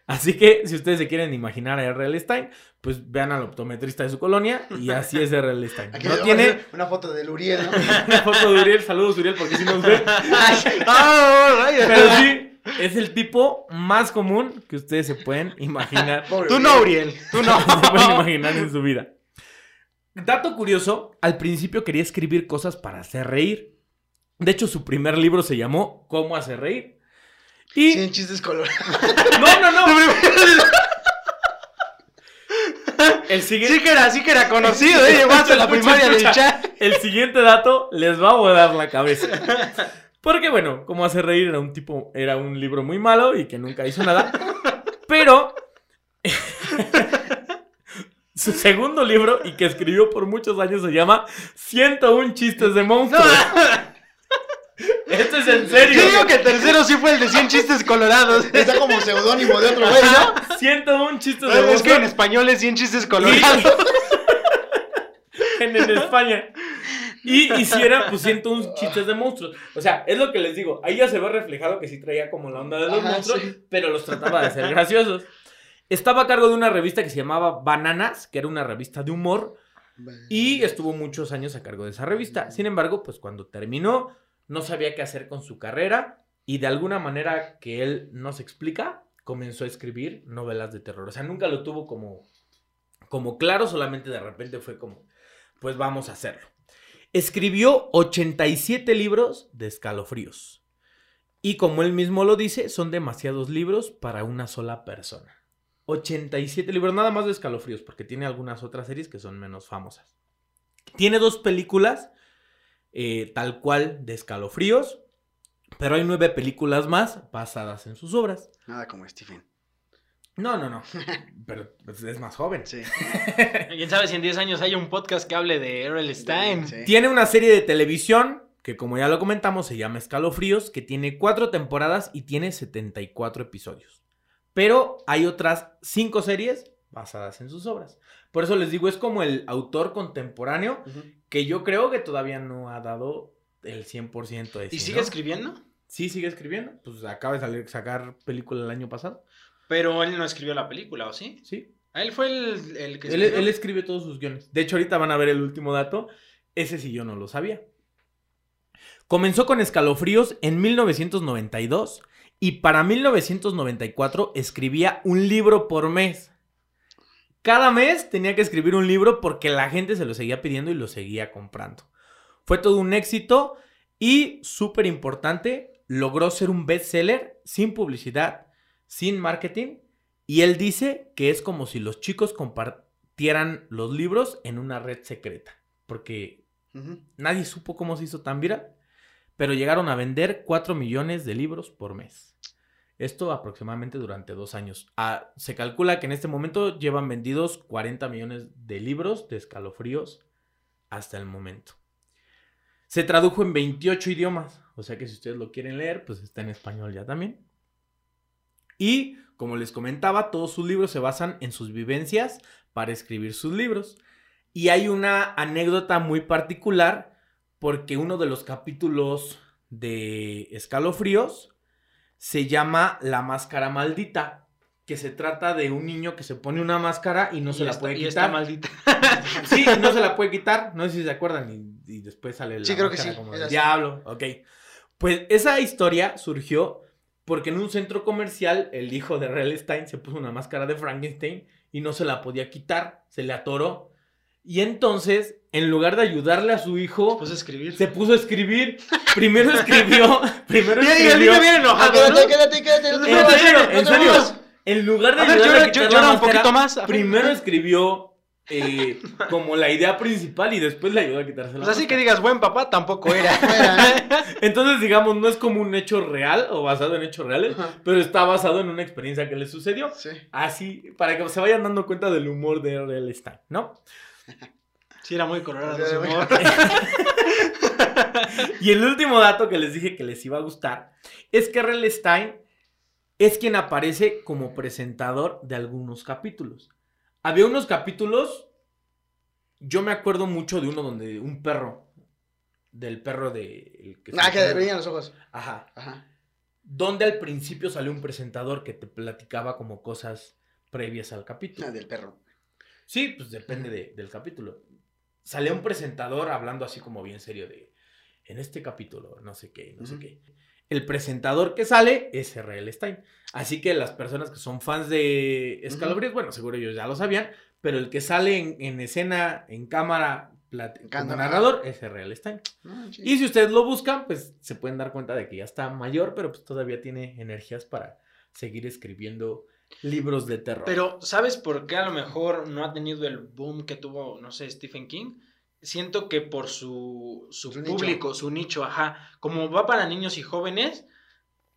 Speaker 1: Así que, si ustedes se quieren imaginar a R.L. Stein, pues vean al optometrista de su colonia y así es R.L. Stein.
Speaker 3: Aquí
Speaker 1: No tiene
Speaker 3: una foto del Uriel, ¿no?
Speaker 1: una foto de Uriel. Saludos, Uriel, porque si nos ve. Pero sí, es el tipo más común que ustedes se pueden imaginar.
Speaker 3: Pobre
Speaker 2: Tú no, Uriel. Tú no.
Speaker 1: se pueden imaginar en su vida. Dato curioso, al principio quería escribir cosas para hacer reír. De hecho, su primer libro se llamó ¿Cómo hacer reír? Y...
Speaker 3: Sin chistes colorados.
Speaker 1: No, no, no. El siguiente...
Speaker 2: Sí que era, sí que era conocido, ¿eh? Llegó hasta la primaria del chat.
Speaker 1: El siguiente dato les va a volar la cabeza. Porque bueno, como hacer reír era un tipo, era un libro muy malo y que nunca hizo nada. Pero su segundo libro y que escribió por muchos años se llama 101 chistes de monstruos. Esto es en serio.
Speaker 2: Yo digo que el tercero sí fue el de 100 chistes colorados.
Speaker 3: Está como seudónimo de otro güey, ¿no?
Speaker 1: 101 chistes de
Speaker 2: Es que en español es 100 chistes colorados.
Speaker 1: en, en España. Y hiciera pues 101 chistes de monstruos. O sea, es lo que les digo. Ahí ya se ve reflejado que sí traía como la onda de los
Speaker 3: Ajá,
Speaker 1: monstruos,
Speaker 3: sí.
Speaker 1: pero los trataba de ser graciosos. Estaba a cargo de una revista que se llamaba Bananas, que era una revista de humor, y estuvo muchos años a cargo de esa revista. Sin embargo, pues cuando terminó, no sabía qué hacer con su carrera y de alguna manera que él nos explica, comenzó a escribir novelas de terror. O sea, nunca lo tuvo como, como claro, solamente de repente fue como, pues vamos a hacerlo. Escribió 87 libros de escalofríos. Y como él mismo lo dice, son demasiados libros para una sola persona. 87 libros, nada más de escalofríos, porque tiene algunas otras series que son menos famosas. Tiene dos películas, eh, tal cual, de escalofríos, pero hay nueve películas más basadas en sus obras.
Speaker 3: Nada como Stephen.
Speaker 1: No, no, no, pero pues, es más joven.
Speaker 3: Sí.
Speaker 2: ¿Quién sabe si en 10 años hay un podcast que hable de R.L. Stein?
Speaker 3: Sí.
Speaker 1: Tiene una serie de televisión que como ya lo comentamos se llama Escalofríos, que tiene cuatro temporadas y tiene 74 episodios. Pero hay otras cinco series basadas en sus obras. Por eso les digo, es como el autor contemporáneo que yo creo que todavía no ha dado el 100% de
Speaker 2: ¿Y sigue
Speaker 1: ¿no?
Speaker 2: escribiendo?
Speaker 1: Sí, sigue escribiendo. Pues acaba de salir, sacar película el año pasado.
Speaker 2: Pero él no escribió la película, ¿o sí?
Speaker 1: Sí.
Speaker 2: Ah, Él fue el, el que
Speaker 1: Él,
Speaker 2: escribió.
Speaker 1: él escribe todos sus guiones. De hecho, ahorita van a ver el último dato. Ese sí yo no lo sabía. Comenzó con escalofríos en 1992 y para 1994 escribía un libro por mes. Cada mes tenía que escribir un libro porque la gente se lo seguía pidiendo y lo seguía comprando. Fue todo un éxito y, súper importante, logró ser un bestseller sin publicidad, sin marketing. Y él dice que es como si los chicos compartieran los libros en una red secreta. Porque nadie supo cómo se hizo tan viral. Pero llegaron a vender 4 millones de libros por mes. Esto aproximadamente durante dos años. Ah, se calcula que en este momento llevan vendidos 40 millones de libros de escalofríos hasta el momento. Se tradujo en 28 idiomas. O sea que si ustedes lo quieren leer, pues está en español ya también. Y, como les comentaba, todos sus libros se basan en sus vivencias para escribir sus libros. Y hay una anécdota muy particular porque uno de los capítulos de Escalofríos se llama La Máscara Maldita, que se trata de un niño que se pone una máscara y no se
Speaker 2: Y
Speaker 1: la puede
Speaker 2: y está
Speaker 1: quitar.
Speaker 2: maldita.
Speaker 1: Sí, no se la puede quitar. No sé si se acuerdan. Y, y después sale la
Speaker 3: Sí, creo que
Speaker 1: máscara
Speaker 3: sí,
Speaker 1: como
Speaker 3: así.
Speaker 1: diablo. Ok. Pues esa historia surgió porque en un centro comercial el hijo de Real Stein se puso una máscara de Frankenstein y no se la podía quitar. Se le atoró. Y entonces, en lugar de ayudarle a su hijo,
Speaker 2: Puse a escribir.
Speaker 1: se puso a escribir. Primero escribió. primero
Speaker 2: Y el
Speaker 1: escribió.
Speaker 2: niño viene
Speaker 3: Ah,
Speaker 2: enojado, ¿no?
Speaker 3: quédate, quédate, quédate. no te
Speaker 1: En serio,
Speaker 3: no
Speaker 1: en serio. lugar de
Speaker 2: A ver,
Speaker 1: ayudarle a quitar
Speaker 2: llora
Speaker 1: la
Speaker 2: un
Speaker 1: máscara,
Speaker 2: poquito más. Ajá.
Speaker 1: Primero escribió eh, como la idea principal y después le ayudó a quitarse la
Speaker 2: Pues así que digas, buen papá, tampoco era.
Speaker 1: Entonces, digamos, no es como un hecho real o basado en hechos reales,
Speaker 3: Ajá.
Speaker 1: pero está basado en una experiencia que le sucedió.
Speaker 3: Sí.
Speaker 1: Así, para que se vayan dando cuenta del humor de R.L. Stein, ¿no?
Speaker 2: Sí, era muy colorado
Speaker 3: muy-.
Speaker 1: Y el último dato que les dije que les iba a gustar es que R.L. Stein es quien aparece como presentador de algunos capítulos. Había unos capítulos, yo me acuerdo mucho de uno donde un perro, del perro de... el que se
Speaker 3: Ah, que brillan los ojos.
Speaker 1: Ajá.
Speaker 3: Ajá.
Speaker 1: Donde al principio salió un presentador que te platicaba como cosas previas al capítulo.
Speaker 3: Ah, del perro.
Speaker 1: Sí, pues depende de- del capítulo. Sale un presentador hablando así como bien serio de, en este capítulo, no sé qué, no sé
Speaker 3: Ujú.
Speaker 1: qué. El presentador que sale es R.L. Stein. Así que las personas que son fans de Escalabríos, bueno, seguro ellos ya lo sabían, pero el que sale en, en escena, en cámara, como narrador, es R.L. Stein.
Speaker 3: Ah, sí.
Speaker 1: Y si ustedes lo buscan, pues se pueden dar cuenta de que ya está mayor, pero pues todavía tiene energías para seguir escribiendo libros de terror.
Speaker 2: Pero, ¿sabes por qué a lo mejor no ha tenido el boom que tuvo, no sé, Stephen King? Siento que por su, su,
Speaker 3: Su nicho.
Speaker 2: público, su nicho, ajá. Como va para niños y jóvenes,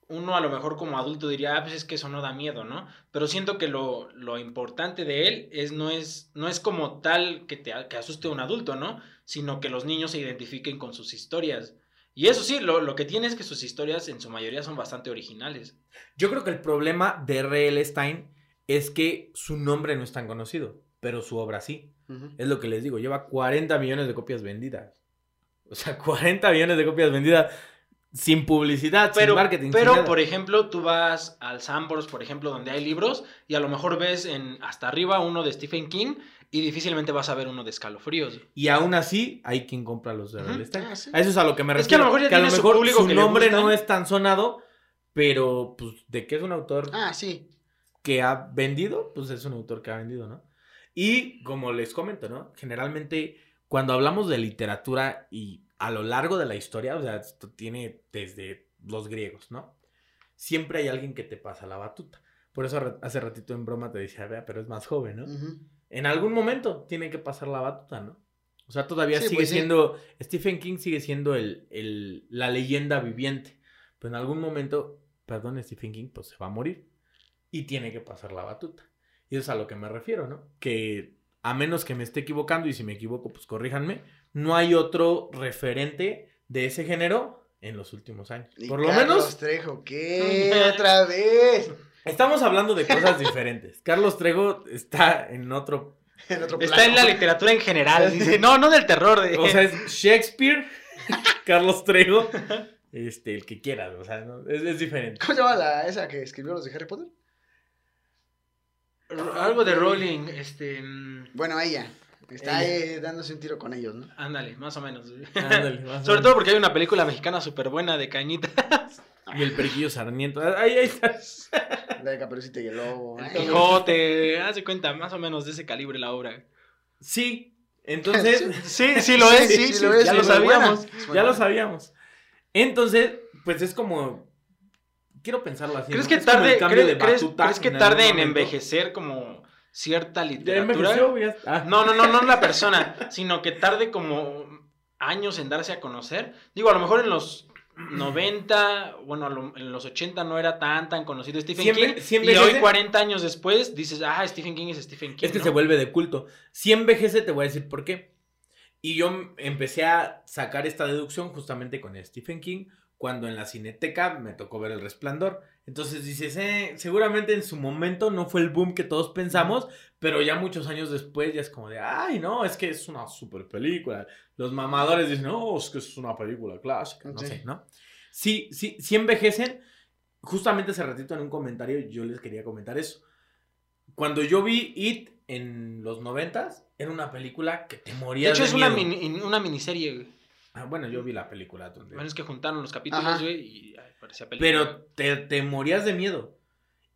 Speaker 2: uno a lo mejor como adulto diría, ah, pues es que eso no da miedo, ¿no? Pero siento que lo, lo importante de él es no, es no es como tal que te que asuste a un adulto, ¿no? Sino que los niños se identifiquen con sus historias. Y eso sí, lo, lo que tiene es que sus historias en su mayoría son bastante originales.
Speaker 1: Yo creo que el problema de R.L. Stein es que su nombre no es tan conocido, pero su obra sí. Es lo que les digo, lleva 40 millones de copias vendidas. O sea, 40 millones de copias vendidas sin publicidad,
Speaker 2: Pero,
Speaker 1: sin marketing.
Speaker 2: pero
Speaker 1: sin
Speaker 2: por ejemplo, tú vas al Sambors, por ejemplo, donde hay libros, y a lo mejor ves en hasta arriba uno de Stephen King y difícilmente vas a ver uno de escalofríos.
Speaker 1: Y aún así, hay quien compra los de. R.L. Stein.
Speaker 3: Ah, sí.
Speaker 1: A eso es a lo que me
Speaker 2: Es que a
Speaker 1: refiero.
Speaker 2: lo mejor ya
Speaker 1: que a lo
Speaker 2: tiene su
Speaker 1: mejor
Speaker 2: público
Speaker 1: su
Speaker 2: que
Speaker 1: nombre no es tan sonado, pero pues de que es un autor
Speaker 3: Ah, sí.
Speaker 1: que ha vendido, pues es un autor que ha vendido, ¿no? Y como les comento, ¿no? Generalmente cuando hablamos de literatura y a lo largo de la historia, o sea, esto tiene desde los griegos, ¿no? Siempre hay alguien que te pasa la batuta. Por eso hace ratito en broma te decía, vea, pero es más joven, ¿no?
Speaker 3: Ujú.
Speaker 1: En algún momento tiene que pasar la batuta, ¿no? O sea, todavía
Speaker 3: Sí,
Speaker 1: sigue
Speaker 3: pues sí.
Speaker 1: siendo, Stephen King sigue siendo el, el- la leyenda viviente. Pero en algún momento, perdón, Stephen King, pues se va a morir. Y tiene que pasar la batuta. Y eso es a lo que me refiero, ¿no? Que a menos que me esté equivocando, y si me equivoco, pues corríjanme, no hay otro referente de ese género en los últimos años.
Speaker 3: Y
Speaker 1: Por lo
Speaker 3: Carlos
Speaker 1: menos,
Speaker 3: Trejo, ¿qué? ¿Otra vez?
Speaker 1: Estamos hablando de cosas diferentes. Carlos Trejo está en otro
Speaker 3: En otro
Speaker 2: Está en la literatura en general. Dice, no, no del terror. De...
Speaker 1: O sea, es Shakespeare, Carlos Trejo, este, el que quiera, o sea, no, es, es diferente.
Speaker 3: ¿Cómo se llama la, esa que escribió los de Harry Potter?
Speaker 2: Algo de Rowling, este... mm,
Speaker 3: Bueno, ella. Está
Speaker 1: Ella.
Speaker 3: ahí dándose un tiro con ellos, ¿no?
Speaker 2: Ándale, más o menos.
Speaker 1: Ándale, más
Speaker 2: Sobre
Speaker 1: menos.
Speaker 2: todo porque hay una película mexicana súper buena de cañita.
Speaker 1: Y el periquillo sarniento, ahí, ahí está.
Speaker 3: La de Caperucita y el Lobo.
Speaker 2: El Quijote, hace cuenta, más o menos de ese calibre la obra.
Speaker 1: Sí, entonces,
Speaker 2: Sí, sí lo es, sí, sí,
Speaker 3: lo es,
Speaker 2: ya
Speaker 3: sí,
Speaker 2: lo sabíamos.
Speaker 3: buena.
Speaker 1: Ya lo sabíamos. Entonces, pues es como, quiero pensarlo así.
Speaker 2: ¿Crees
Speaker 1: ¿no?
Speaker 2: que
Speaker 1: Es
Speaker 2: tarde,
Speaker 1: cambio
Speaker 2: cre-
Speaker 1: de
Speaker 2: crees, crees que
Speaker 1: en
Speaker 2: tarde en envejecer como cierta literatura?
Speaker 1: está.
Speaker 2: No, no, no, no la persona, sino que tarde como años en darse a conocer. Digo, a lo mejor en los 90, bueno, lo- en los 80 no era tan tan conocido Stephen King.
Speaker 1: sí
Speaker 2: y hoy 40 años después dices, ah, Stephen King es Stephen King.
Speaker 1: Es que
Speaker 2: ¿no?
Speaker 1: se vuelve de culto. Si envejece, te voy a decir por qué. Y yo empecé a sacar esta deducción justamente con Stephen King, cuando en la cineteca me tocó ver El Resplandor. Entonces dices, eh, seguramente en su momento no fue el boom que todos pensamos, pero ya muchos años después ya es como de, ay, no, es que es una super película. Los mamadores dicen, no, es que es una película clásica, no
Speaker 3: Sí.
Speaker 1: sé, ¿no? Sí, sí, sí envejecen. Justamente hace ratito en un comentario yo les quería comentar eso. Cuando yo vi It en los noventas, era una película que te
Speaker 2: De
Speaker 1: morías
Speaker 2: hecho,
Speaker 1: de
Speaker 2: es una,
Speaker 1: miedo.
Speaker 2: mini- una miniserie.
Speaker 1: Ah, bueno, yo vi la película donde...
Speaker 2: Bueno, es que juntaron los capítulos, güey, y ay, parecía película.
Speaker 1: Pero te, te morías de miedo.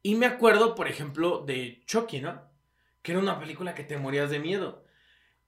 Speaker 1: Y me acuerdo, por ejemplo, de Chucky, ¿no? Que era una película que te morías de miedo.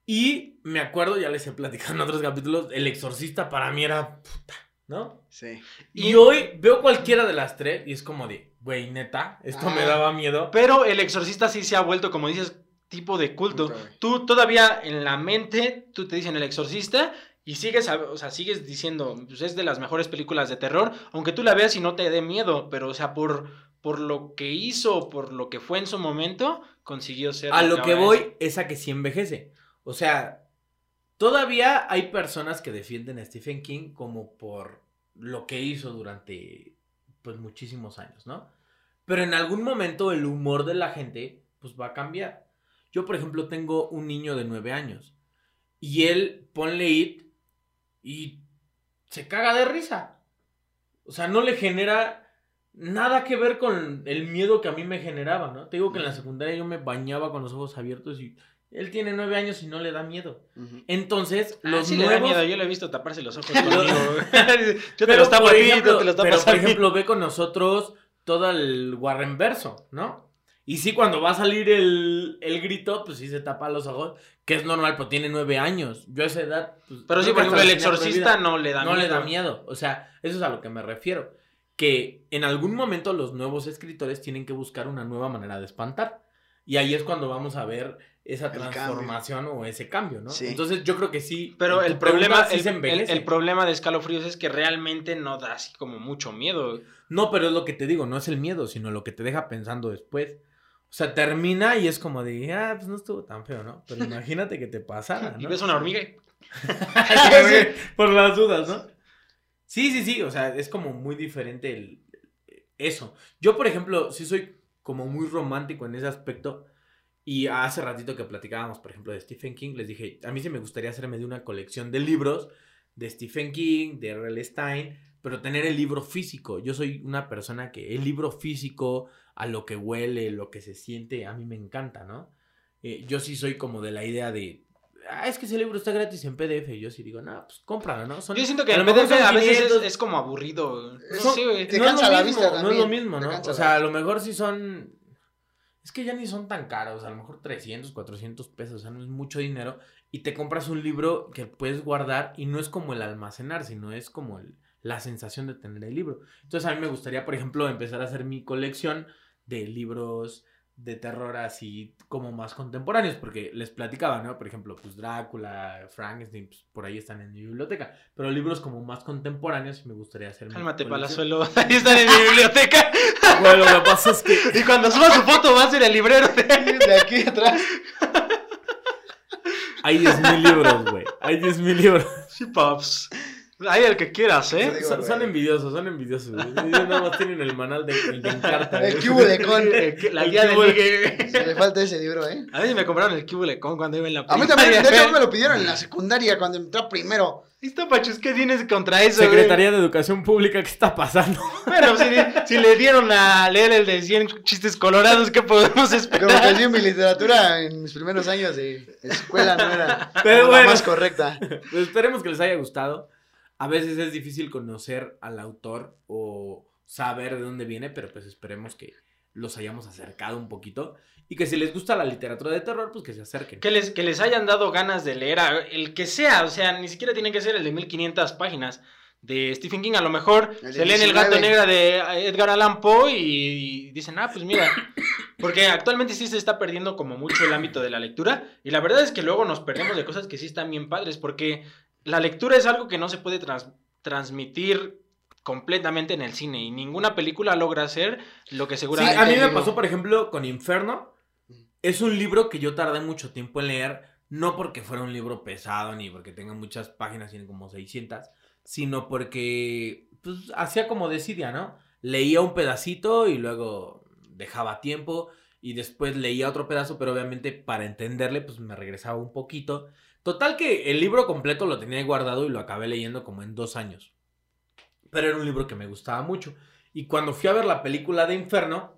Speaker 1: Y me acuerdo, ya les he platicado en otros capítulos, El Exorcista para mí era puta, ¿no?
Speaker 3: Sí.
Speaker 1: Y hoy veo cualquiera de las tres y es como de, güey, neta, esto me
Speaker 3: Ah.
Speaker 1: daba miedo.
Speaker 2: Pero el exorcista sí se ha vuelto, como dices, tipo de culto. Tú todavía en la mente, tú te dicen el exorcista y sigues, o sea, sigues diciendo, pues es de las mejores películas de terror, aunque tú la veas y no te dé miedo, pero o sea, por, por lo que hizo, por lo que fue en su momento, consiguió ser.
Speaker 1: A lo que voy
Speaker 2: es
Speaker 1: a que sí envejece. O sea, Todavía hay personas que defienden a Stephen King como por lo que hizo durante pues muchísimos años, ¿no? Pero en algún momento el humor de la gente pues va a cambiar. Yo, por ejemplo, tengo un niño de nueve años y él ponle it y se caga de risa. O sea, no le genera nada que ver con el miedo que a mí me generaba, ¿no? Te digo que en la secundaria yo me bañaba con los ojos abiertos y él tiene nueve años y no le da miedo. Entonces,
Speaker 2: Ah,
Speaker 1: los
Speaker 2: sí le da
Speaker 1: nuevos...
Speaker 2: miedo, yo le he visto taparse los ojos conmigo. yo te
Speaker 1: Pero,
Speaker 2: los tapo
Speaker 1: por
Speaker 2: a ti, te
Speaker 1: pero,
Speaker 2: tapas
Speaker 1: por
Speaker 2: a mí.
Speaker 1: ejemplo, ve con nosotros todo el Warren verso, ¿no? Y sí, cuando va a salir el, el grito, pues sí se tapa los ojos, que es normal, pero tiene nueve años. Yo a esa edad. Pues,
Speaker 2: Pero sí, por ejemplo, el exorcista no le da
Speaker 1: no
Speaker 2: miedo.
Speaker 1: le da miedo. O sea, eso es a lo que me refiero. Que en algún momento los nuevos escritores tienen que buscar una nueva manera de espantar. Y ahí es cuando vamos a ver esa transformación o ese cambio, ¿no?
Speaker 3: Sí.
Speaker 1: Entonces yo creo que sí.
Speaker 2: Pero el problema,
Speaker 1: sí
Speaker 2: el, el problema de escalofríos es que realmente no da así como mucho miedo.
Speaker 1: No, pero es lo que te digo, no es el miedo, sino lo que te deja pensando después. O sea, termina y es como de, ah, pues no estuvo tan feo, ¿no? Pero imagínate que te pasara,
Speaker 2: Y
Speaker 1: ¿no?
Speaker 2: ves una hormiga y
Speaker 1: Por las dudas, ¿no? Sí, sí, sí, o sea, es como muy diferente el, eso. Yo, por ejemplo, sí soy como muy romántico en ese aspecto. Y hace ratito que platicábamos, por ejemplo, de Stephen King, les dije, a mí sí me gustaría hacerme de una colección de libros de Stephen King, de R.L. Stein, pero tener el libro físico. Yo soy una persona que el libro físico, a lo que huele, lo que se siente, a mí me encanta, ¿no? Eh, yo sí soy como de la idea de, ah, es que ese libro está gratis en PDF. Yo sí digo, no, pues cómpralo, ¿no? Son-
Speaker 2: Yo siento que
Speaker 1: mejor son
Speaker 2: a veces es,
Speaker 1: 500.
Speaker 2: es como aburrido. No
Speaker 1: Son-
Speaker 2: sé, güey.
Speaker 3: Te
Speaker 1: no es
Speaker 3: cansa la
Speaker 1: mismo,
Speaker 3: vista
Speaker 1: No es
Speaker 3: también,
Speaker 1: lo mismo, ¿no? O sea, a lo mejor sí son. Es que ya ni son tan caros, a lo mejor 300, 400 pesos, o sea, no es mucho dinero. Y te compras un libro que puedes guardar y no es como el almacenar, sino es como el- la sensación de tener el libro. Entonces a mí me gustaría, por ejemplo, empezar a hacer mi colección de libros de terror así como más contemporáneos, porque les platicaba, ¿no? Por ejemplo, pues Drácula, Frankenstein, pues, por ahí están en mi biblioteca, pero libros como más contemporáneos sí me gustaría hacer.
Speaker 2: Cálmate. Palazuelo. Ahí están en mi biblioteca.
Speaker 1: Bueno, lo que pasa es que
Speaker 2: Y cuando suba su foto va a ser el librero. de-
Speaker 3: De aquí atrás.
Speaker 1: hay 10.000 libros, güey. Hay 10.000 libros.
Speaker 2: Sí, paps. Ahí el que quieras, ¿eh?
Speaker 3: digo,
Speaker 1: Son, envidiosos, son envidiosos. Ellos nada más tienen el manual de, el de Encarta.
Speaker 3: El cubo de con.
Speaker 2: La guía de
Speaker 1: cubo de-
Speaker 2: ligue.
Speaker 3: Se le falta ese libro, ¿eh?
Speaker 2: A mí me compraron el Cubulecón cuando iba en la
Speaker 3: A mí también, de
Speaker 2: primaria.
Speaker 3: hecho, me lo pidieron en la secundaria cuando entré primero.
Speaker 2: Listo, Pachus, ¿qué tienes contra eso, güey?
Speaker 1: Secretaría de Educación Pública, ¿qué está pasando?
Speaker 2: Bueno, si, si le dieron a leer el de 100 chistes colorados, ¿qué podemos
Speaker 3: Como que
Speaker 2: esperar?
Speaker 3: sí, mi literatura en mis primeros años de escuela no era
Speaker 1: Pero
Speaker 3: la más correcta.
Speaker 1: Pues esperemos que les haya gustado. A veces es difícil conocer al autor o saber de dónde viene, pero pues esperemos que los hayamos acercado un poquito. Y que si les gusta la literatura de terror, pues que se acerquen.
Speaker 2: Que les, que les hayan dado ganas de leer a- el que sea, o sea, ni siquiera tiene que ser el de 1500 páginas de Stephen King. A lo mejor se leen El
Speaker 3: 19.
Speaker 2: gato negra de Edgar Allan Poe y, y dicen, ah, pues mira. Porque actualmente sí se está perdiendo como mucho el ámbito de la lectura. Y la verdad es que luego nos perdemos de cosas que sí están bien padres. Porque la lectura es algo que no se puede trans- transmitir completamente en el cine. Y ninguna película logra hacer lo que
Speaker 1: Sí,
Speaker 2: seguramente.
Speaker 1: a mí me pasó, por ejemplo, con Inferno. Es un libro que yo tardé mucho tiempo en leer, no porque fuera un libro pesado ni porque tenga muchas páginas, tiene como 600, sino porque pues, hacía como decidia, ¿no? Leía un pedacito y luego dejaba tiempo y después leía otro pedazo, pero obviamente para entenderle pues me regresaba un poquito. Total que el libro completo lo tenía ahí guardado y lo acabé leyendo como en dos años. Pero era un libro que me gustaba mucho. Y cuando fui a ver la película de Inferno,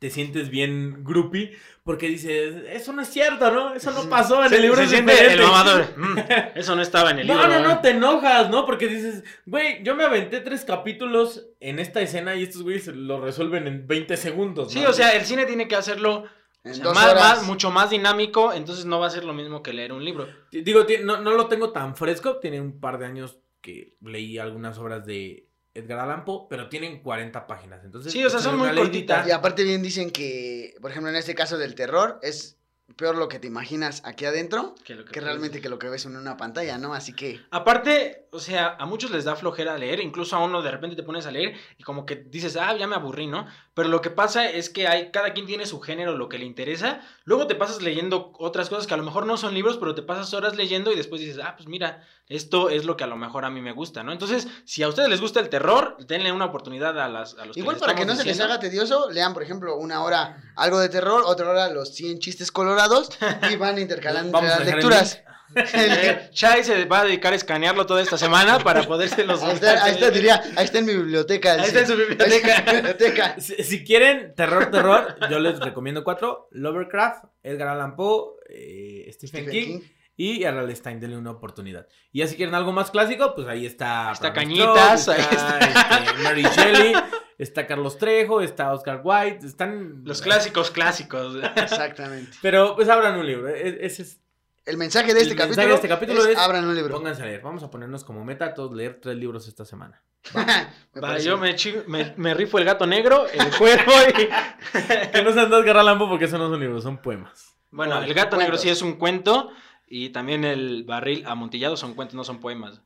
Speaker 1: te sientes bien groupie porque dices, eso no es cierto, ¿no? Eso no pasó en
Speaker 2: Se-
Speaker 1: el libro.
Speaker 2: se siente
Speaker 1: diferente".
Speaker 2: el mamador. Mm, eso no estaba en el
Speaker 1: No,
Speaker 2: libro.
Speaker 1: no,
Speaker 2: ¿eh?
Speaker 1: no, te enojas, ¿no? Porque dices, güey, yo me aventé tres capítulos en esta escena y estos güeyes lo resuelven en 20 segundos.
Speaker 2: Sí,
Speaker 1: ¿no?
Speaker 2: o sea, el cine tiene que hacerlo o sea, más, mucho más dinámico, entonces no va a ser lo mismo que leer un libro.
Speaker 1: Digo, no, no lo tengo tan fresco. Tiene un par de años que leí algunas obras de Edgar Allan Poe, pero tienen 40 páginas. Entonces,
Speaker 2: Sí, o sea, son muy cortitas.
Speaker 3: Y aparte bien dicen que, por ejemplo, en este caso del terror, es peor lo que te imaginas aquí adentro
Speaker 2: Que, lo que
Speaker 3: que realmente que lo que ves en una pantalla, ¿no? Así que
Speaker 2: Aparte, o sea, a muchos les da flojera leer, incluso a uno de repente te pones a leer y como que dices, ah, ya me aburrí, ¿no? Pero lo que pasa es que hay, cada quien tiene su género, lo que le interesa. Luego te pasas leyendo otras cosas que a lo mejor no son libros, pero te pasas horas leyendo y después dices, ah, pues mira, esto es lo que a lo mejor a mí me gusta, ¿no? Entonces, si a ustedes les gusta el terror, denle una oportunidad a, las, a los
Speaker 3: Igual para que no se les haga tedioso, lean, por ejemplo, una hora algo de terror, otra hora los 100 chistes colorados y van intercalando las
Speaker 1: dejar el
Speaker 3: lecturas.
Speaker 2: Eh, Chai se va a dedicar a escanearlo toda esta semana para poderse los
Speaker 3: Ahí está, ahí está, diría, ahí está en mi biblioteca.
Speaker 2: Ahí está en su biblioteca.
Speaker 3: Está en biblioteca.
Speaker 1: Si, si quieren terror, terror, yo les recomiendo cuatro. Lovecraft, Edgar Allan Poe, eh, Stephen,
Speaker 3: Stephen
Speaker 1: King,
Speaker 3: King.
Speaker 1: y R.L. Stein, denle una oportunidad. Y ya si quieren algo más clásico, pues ahí está...
Speaker 2: Está Cañitas,
Speaker 1: Stoker,
Speaker 2: ahí
Speaker 1: está, este, Mary Shelley, está Carlos Trejo, está Oscar White, están...
Speaker 2: Los clásicos clásicos.
Speaker 3: Exactamente.
Speaker 1: Pero pues abran un libro, e- ese es...
Speaker 3: El mensaje de este
Speaker 1: El
Speaker 3: capítulo,
Speaker 1: mensaje de este capítulo es-
Speaker 3: abran un libro.
Speaker 1: Pónganse a leer, vamos a ponernos como meta todos leer tres libros esta semana.
Speaker 3: Me
Speaker 2: Va,
Speaker 3: parece
Speaker 2: yo me, me, me rifo el gato negro, el cuervo y...
Speaker 1: Que no se andas Edgar Allan Poe porque esos no son libros, son poemas.
Speaker 2: Bueno, el gato negro sí es un cuento y también el barril amontillado son cuentos, no son poemas.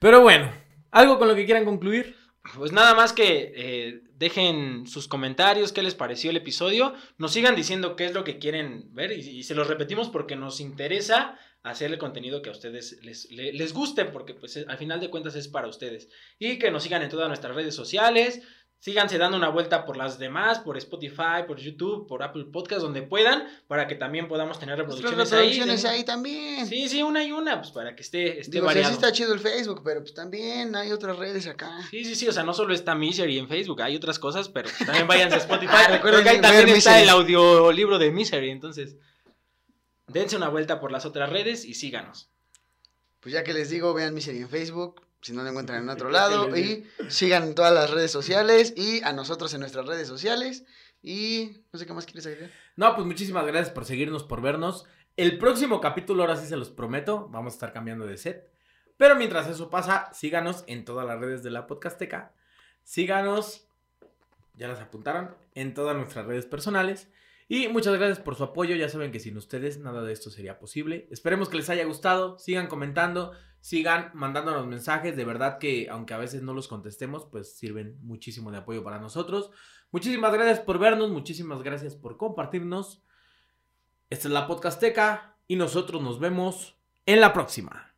Speaker 1: Pero bueno, ¿algo con lo que quieran concluir?
Speaker 2: Pues nada más que eh, dejen sus comentarios, qué les pareció el episodio, nos sigan diciendo qué es lo que quieren ver y, se los repetimos porque nos interesa hacer el contenido que a ustedes les, le- les guste porque pues al final de cuentas es para ustedes. Y que nos sigan en todas nuestras redes sociales, síganse dando una vuelta por las demás, por Spotify, por YouTube, por Apple Podcast, donde puedan, para que también podamos tener reproducciones,
Speaker 3: reproducciones
Speaker 2: ahí.
Speaker 3: ahí también.
Speaker 2: Sí, sí, una y una, pues para que esté, esté
Speaker 3: Digo,
Speaker 2: variado.
Speaker 3: sí está chido el Facebook, pero pues también hay otras redes acá.
Speaker 2: Sí, sí, sí, o sea, no solo está Misery en Facebook, hay otras cosas, pero también váyanse a Spotify.
Speaker 3: Ah, recuerden
Speaker 2: porque ahí también está el audiolibro de Misery, entonces dense una vuelta por las otras redes y síganos.
Speaker 3: Pues ya que les digo, vean Misery en Facebook, si no lo encuentran en otro lado, y sigan en todas las redes sociales y a nosotros en nuestras redes sociales. Y no sé qué más quieres agregar.
Speaker 1: No, pues muchísimas gracias por seguirnos, por vernos. El próximo capítulo, ahora sí se los prometo, vamos a estar cambiando de set. Pero mientras eso pasa, síganos en todas las redes de la Podcasteca. Síganos, ya las apuntaron, en todas nuestras redes personales. Y muchas gracias por su apoyo. Ya saben que sin ustedes nada de esto sería posible. Esperemos que les haya gustado. Sigan comentando, sigan mandándonos mensajes. De verdad que, aunque a veces no los contestemos, pues sirven muchísimo de apoyo para nosotros. Muchísimas gracias por vernos. Muchísimas gracias por compartirnos. Esta es la Podcasteca y nosotros nos vemos en la próxima.